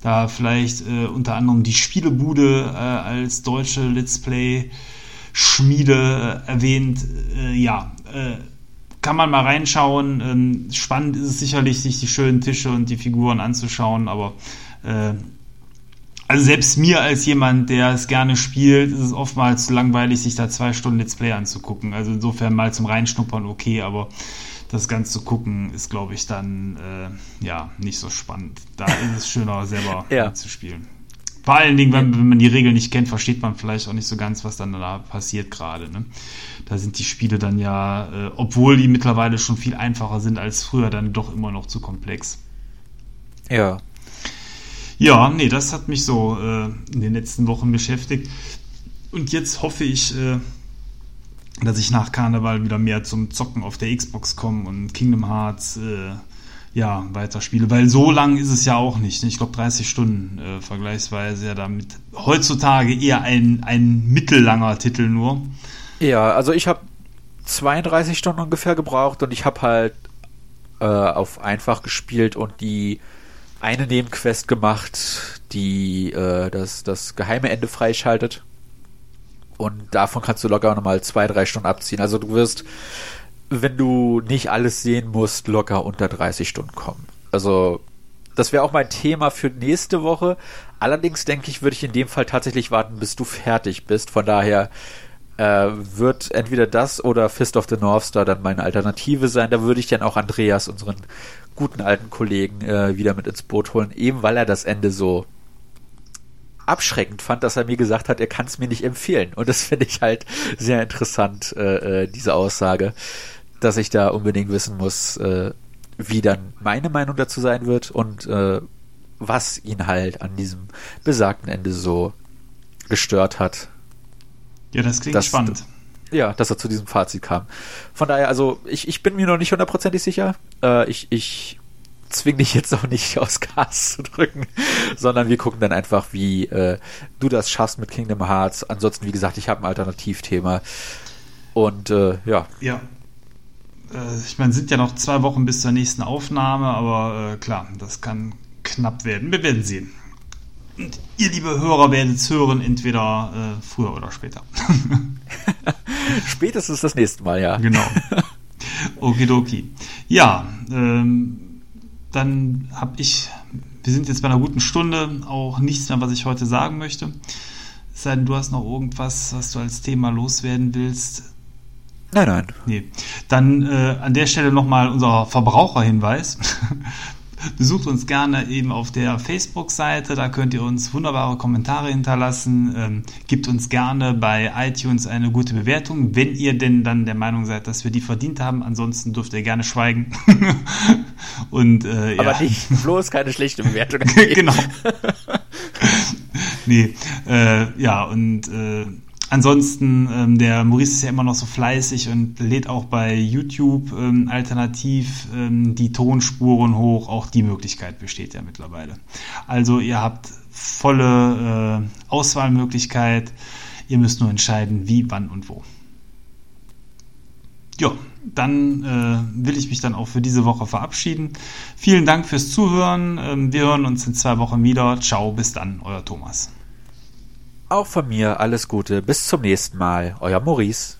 da vielleicht äh, unter anderem die Spielebude äh, als deutsche Let's Play Schmiede äh, erwähnt. Äh, ja, äh, kann man mal reinschauen. Ähm, spannend ist es sicherlich, sich die schönen Tische und die Figuren anzuschauen, aber äh, also selbst mir als jemand, der es gerne spielt, ist es oftmals zu langweilig, sich da zwei Stunden Let's Play anzugucken. Also insofern mal zum Reinschnuppern okay, aber das Ganze zu gucken ist, glaube ich, dann äh, ja nicht so spannend. Da ist es schöner, selber ja. zu spielen. Vor allen Dingen, wenn, wenn, man die Regeln nicht kennt, versteht man vielleicht auch nicht so ganz, was dann da passiert gerade. Ne? Da sind die Spiele dann ja, äh, obwohl die mittlerweile schon viel einfacher sind als früher, dann doch immer noch zu komplex. Ja, ja, nee, das hat mich so äh, in den letzten Wochen beschäftigt. Und jetzt hoffe ich, äh, dass ich nach Karneval wieder mehr zum Zocken auf der Xbox komme und Kingdom Hearts äh, ja, weiterspiele. Weil so lang ist es ja auch nicht. Ne? Ich glaube 30 Stunden äh, vergleichsweise ja damit. Heutzutage eher ein, ein mittellanger Titel nur. Ja, also ich habe 32 Stunden ungefähr gebraucht und ich habe halt äh, auf einfach gespielt und die eine Nebenquest gemacht, die äh, das, das geheime Ende freischaltet. Und davon kannst du locker nochmal zwei, drei Stunden abziehen. Also du wirst, wenn du nicht alles sehen musst, locker unter 30 Stunden kommen. Also das wäre auch mein Thema für nächste Woche. Allerdings denke ich, würde ich in dem Fall tatsächlich warten, bis du fertig bist. Von daher äh, wird entweder das oder Fist of the North Star dann meine Alternative sein. Da würde ich dann auch Andreas, unseren guten alten Kollegen äh, wieder mit ins Boot holen, eben weil er das Ende so abschreckend fand, dass er mir gesagt hat, er kann es mir nicht empfehlen. Und das finde ich halt sehr interessant, äh, äh, diese Aussage, dass ich da unbedingt wissen muss, äh, wie dann meine Meinung dazu sein wird und äh, was ihn halt an diesem besagten Ende so gestört hat. Ja, das klingt dass, spannend. Ja, dass er zu diesem Fazit kam. Von daher, also ich, ich bin mir noch nicht hundertprozentig sicher. Äh, ich ich zwing dich jetzt auch nicht aus Gas zu drücken, sondern wir gucken dann einfach, wie äh, du das schaffst mit Kingdom Hearts. Ansonsten, wie gesagt, ich habe ein Alternativthema. Und äh, ja. Ja. Äh, ich meine, sind ja noch zwei Wochen bis zur nächsten Aufnahme, aber äh, klar, das kann knapp werden. Wir werden sehen. Und ihr, liebe Hörer, werdet es hören, entweder äh, früher oder später. Spätestens das nächste Mal, ja. Genau. Okidoki. Ja, ähm, dann habe ich, wir sind jetzt bei einer guten Stunde, auch nichts mehr, was ich heute sagen möchte. Es sei denn, du hast noch irgendwas, was du als Thema loswerden willst. Nein, nein. Nee. Dann äh, an der Stelle nochmal unser Verbraucherhinweis. Besucht uns gerne eben auf der Facebook-Seite, da könnt ihr uns wunderbare Kommentare hinterlassen. Ähm, gibt uns gerne bei iTunes eine gute Bewertung, wenn ihr denn dann der Meinung seid, dass wir die verdient haben. Ansonsten dürft ihr gerne schweigen. Und, äh, Aber ja. nicht bloß keine schlechte Bewertung. genau. nee, äh, ja, und äh, Ansonsten, ähm, der Maurice ist ja immer noch so fleißig und lädt auch bei YouTube ähm, alternativ ähm, die Tonspuren hoch. Auch die Möglichkeit besteht ja mittlerweile. Also ihr habt volle äh, Auswahlmöglichkeit. Ihr müsst nur entscheiden, wie, wann und wo. Ja, dann äh, will ich mich dann auch für diese Woche verabschieden. Vielen Dank fürs Zuhören. Ähm, wir hören uns in zwei Wochen wieder. Ciao, bis dann, euer Thomas. Auch von mir alles Gute. Bis zum nächsten Mal. Euer Maurice.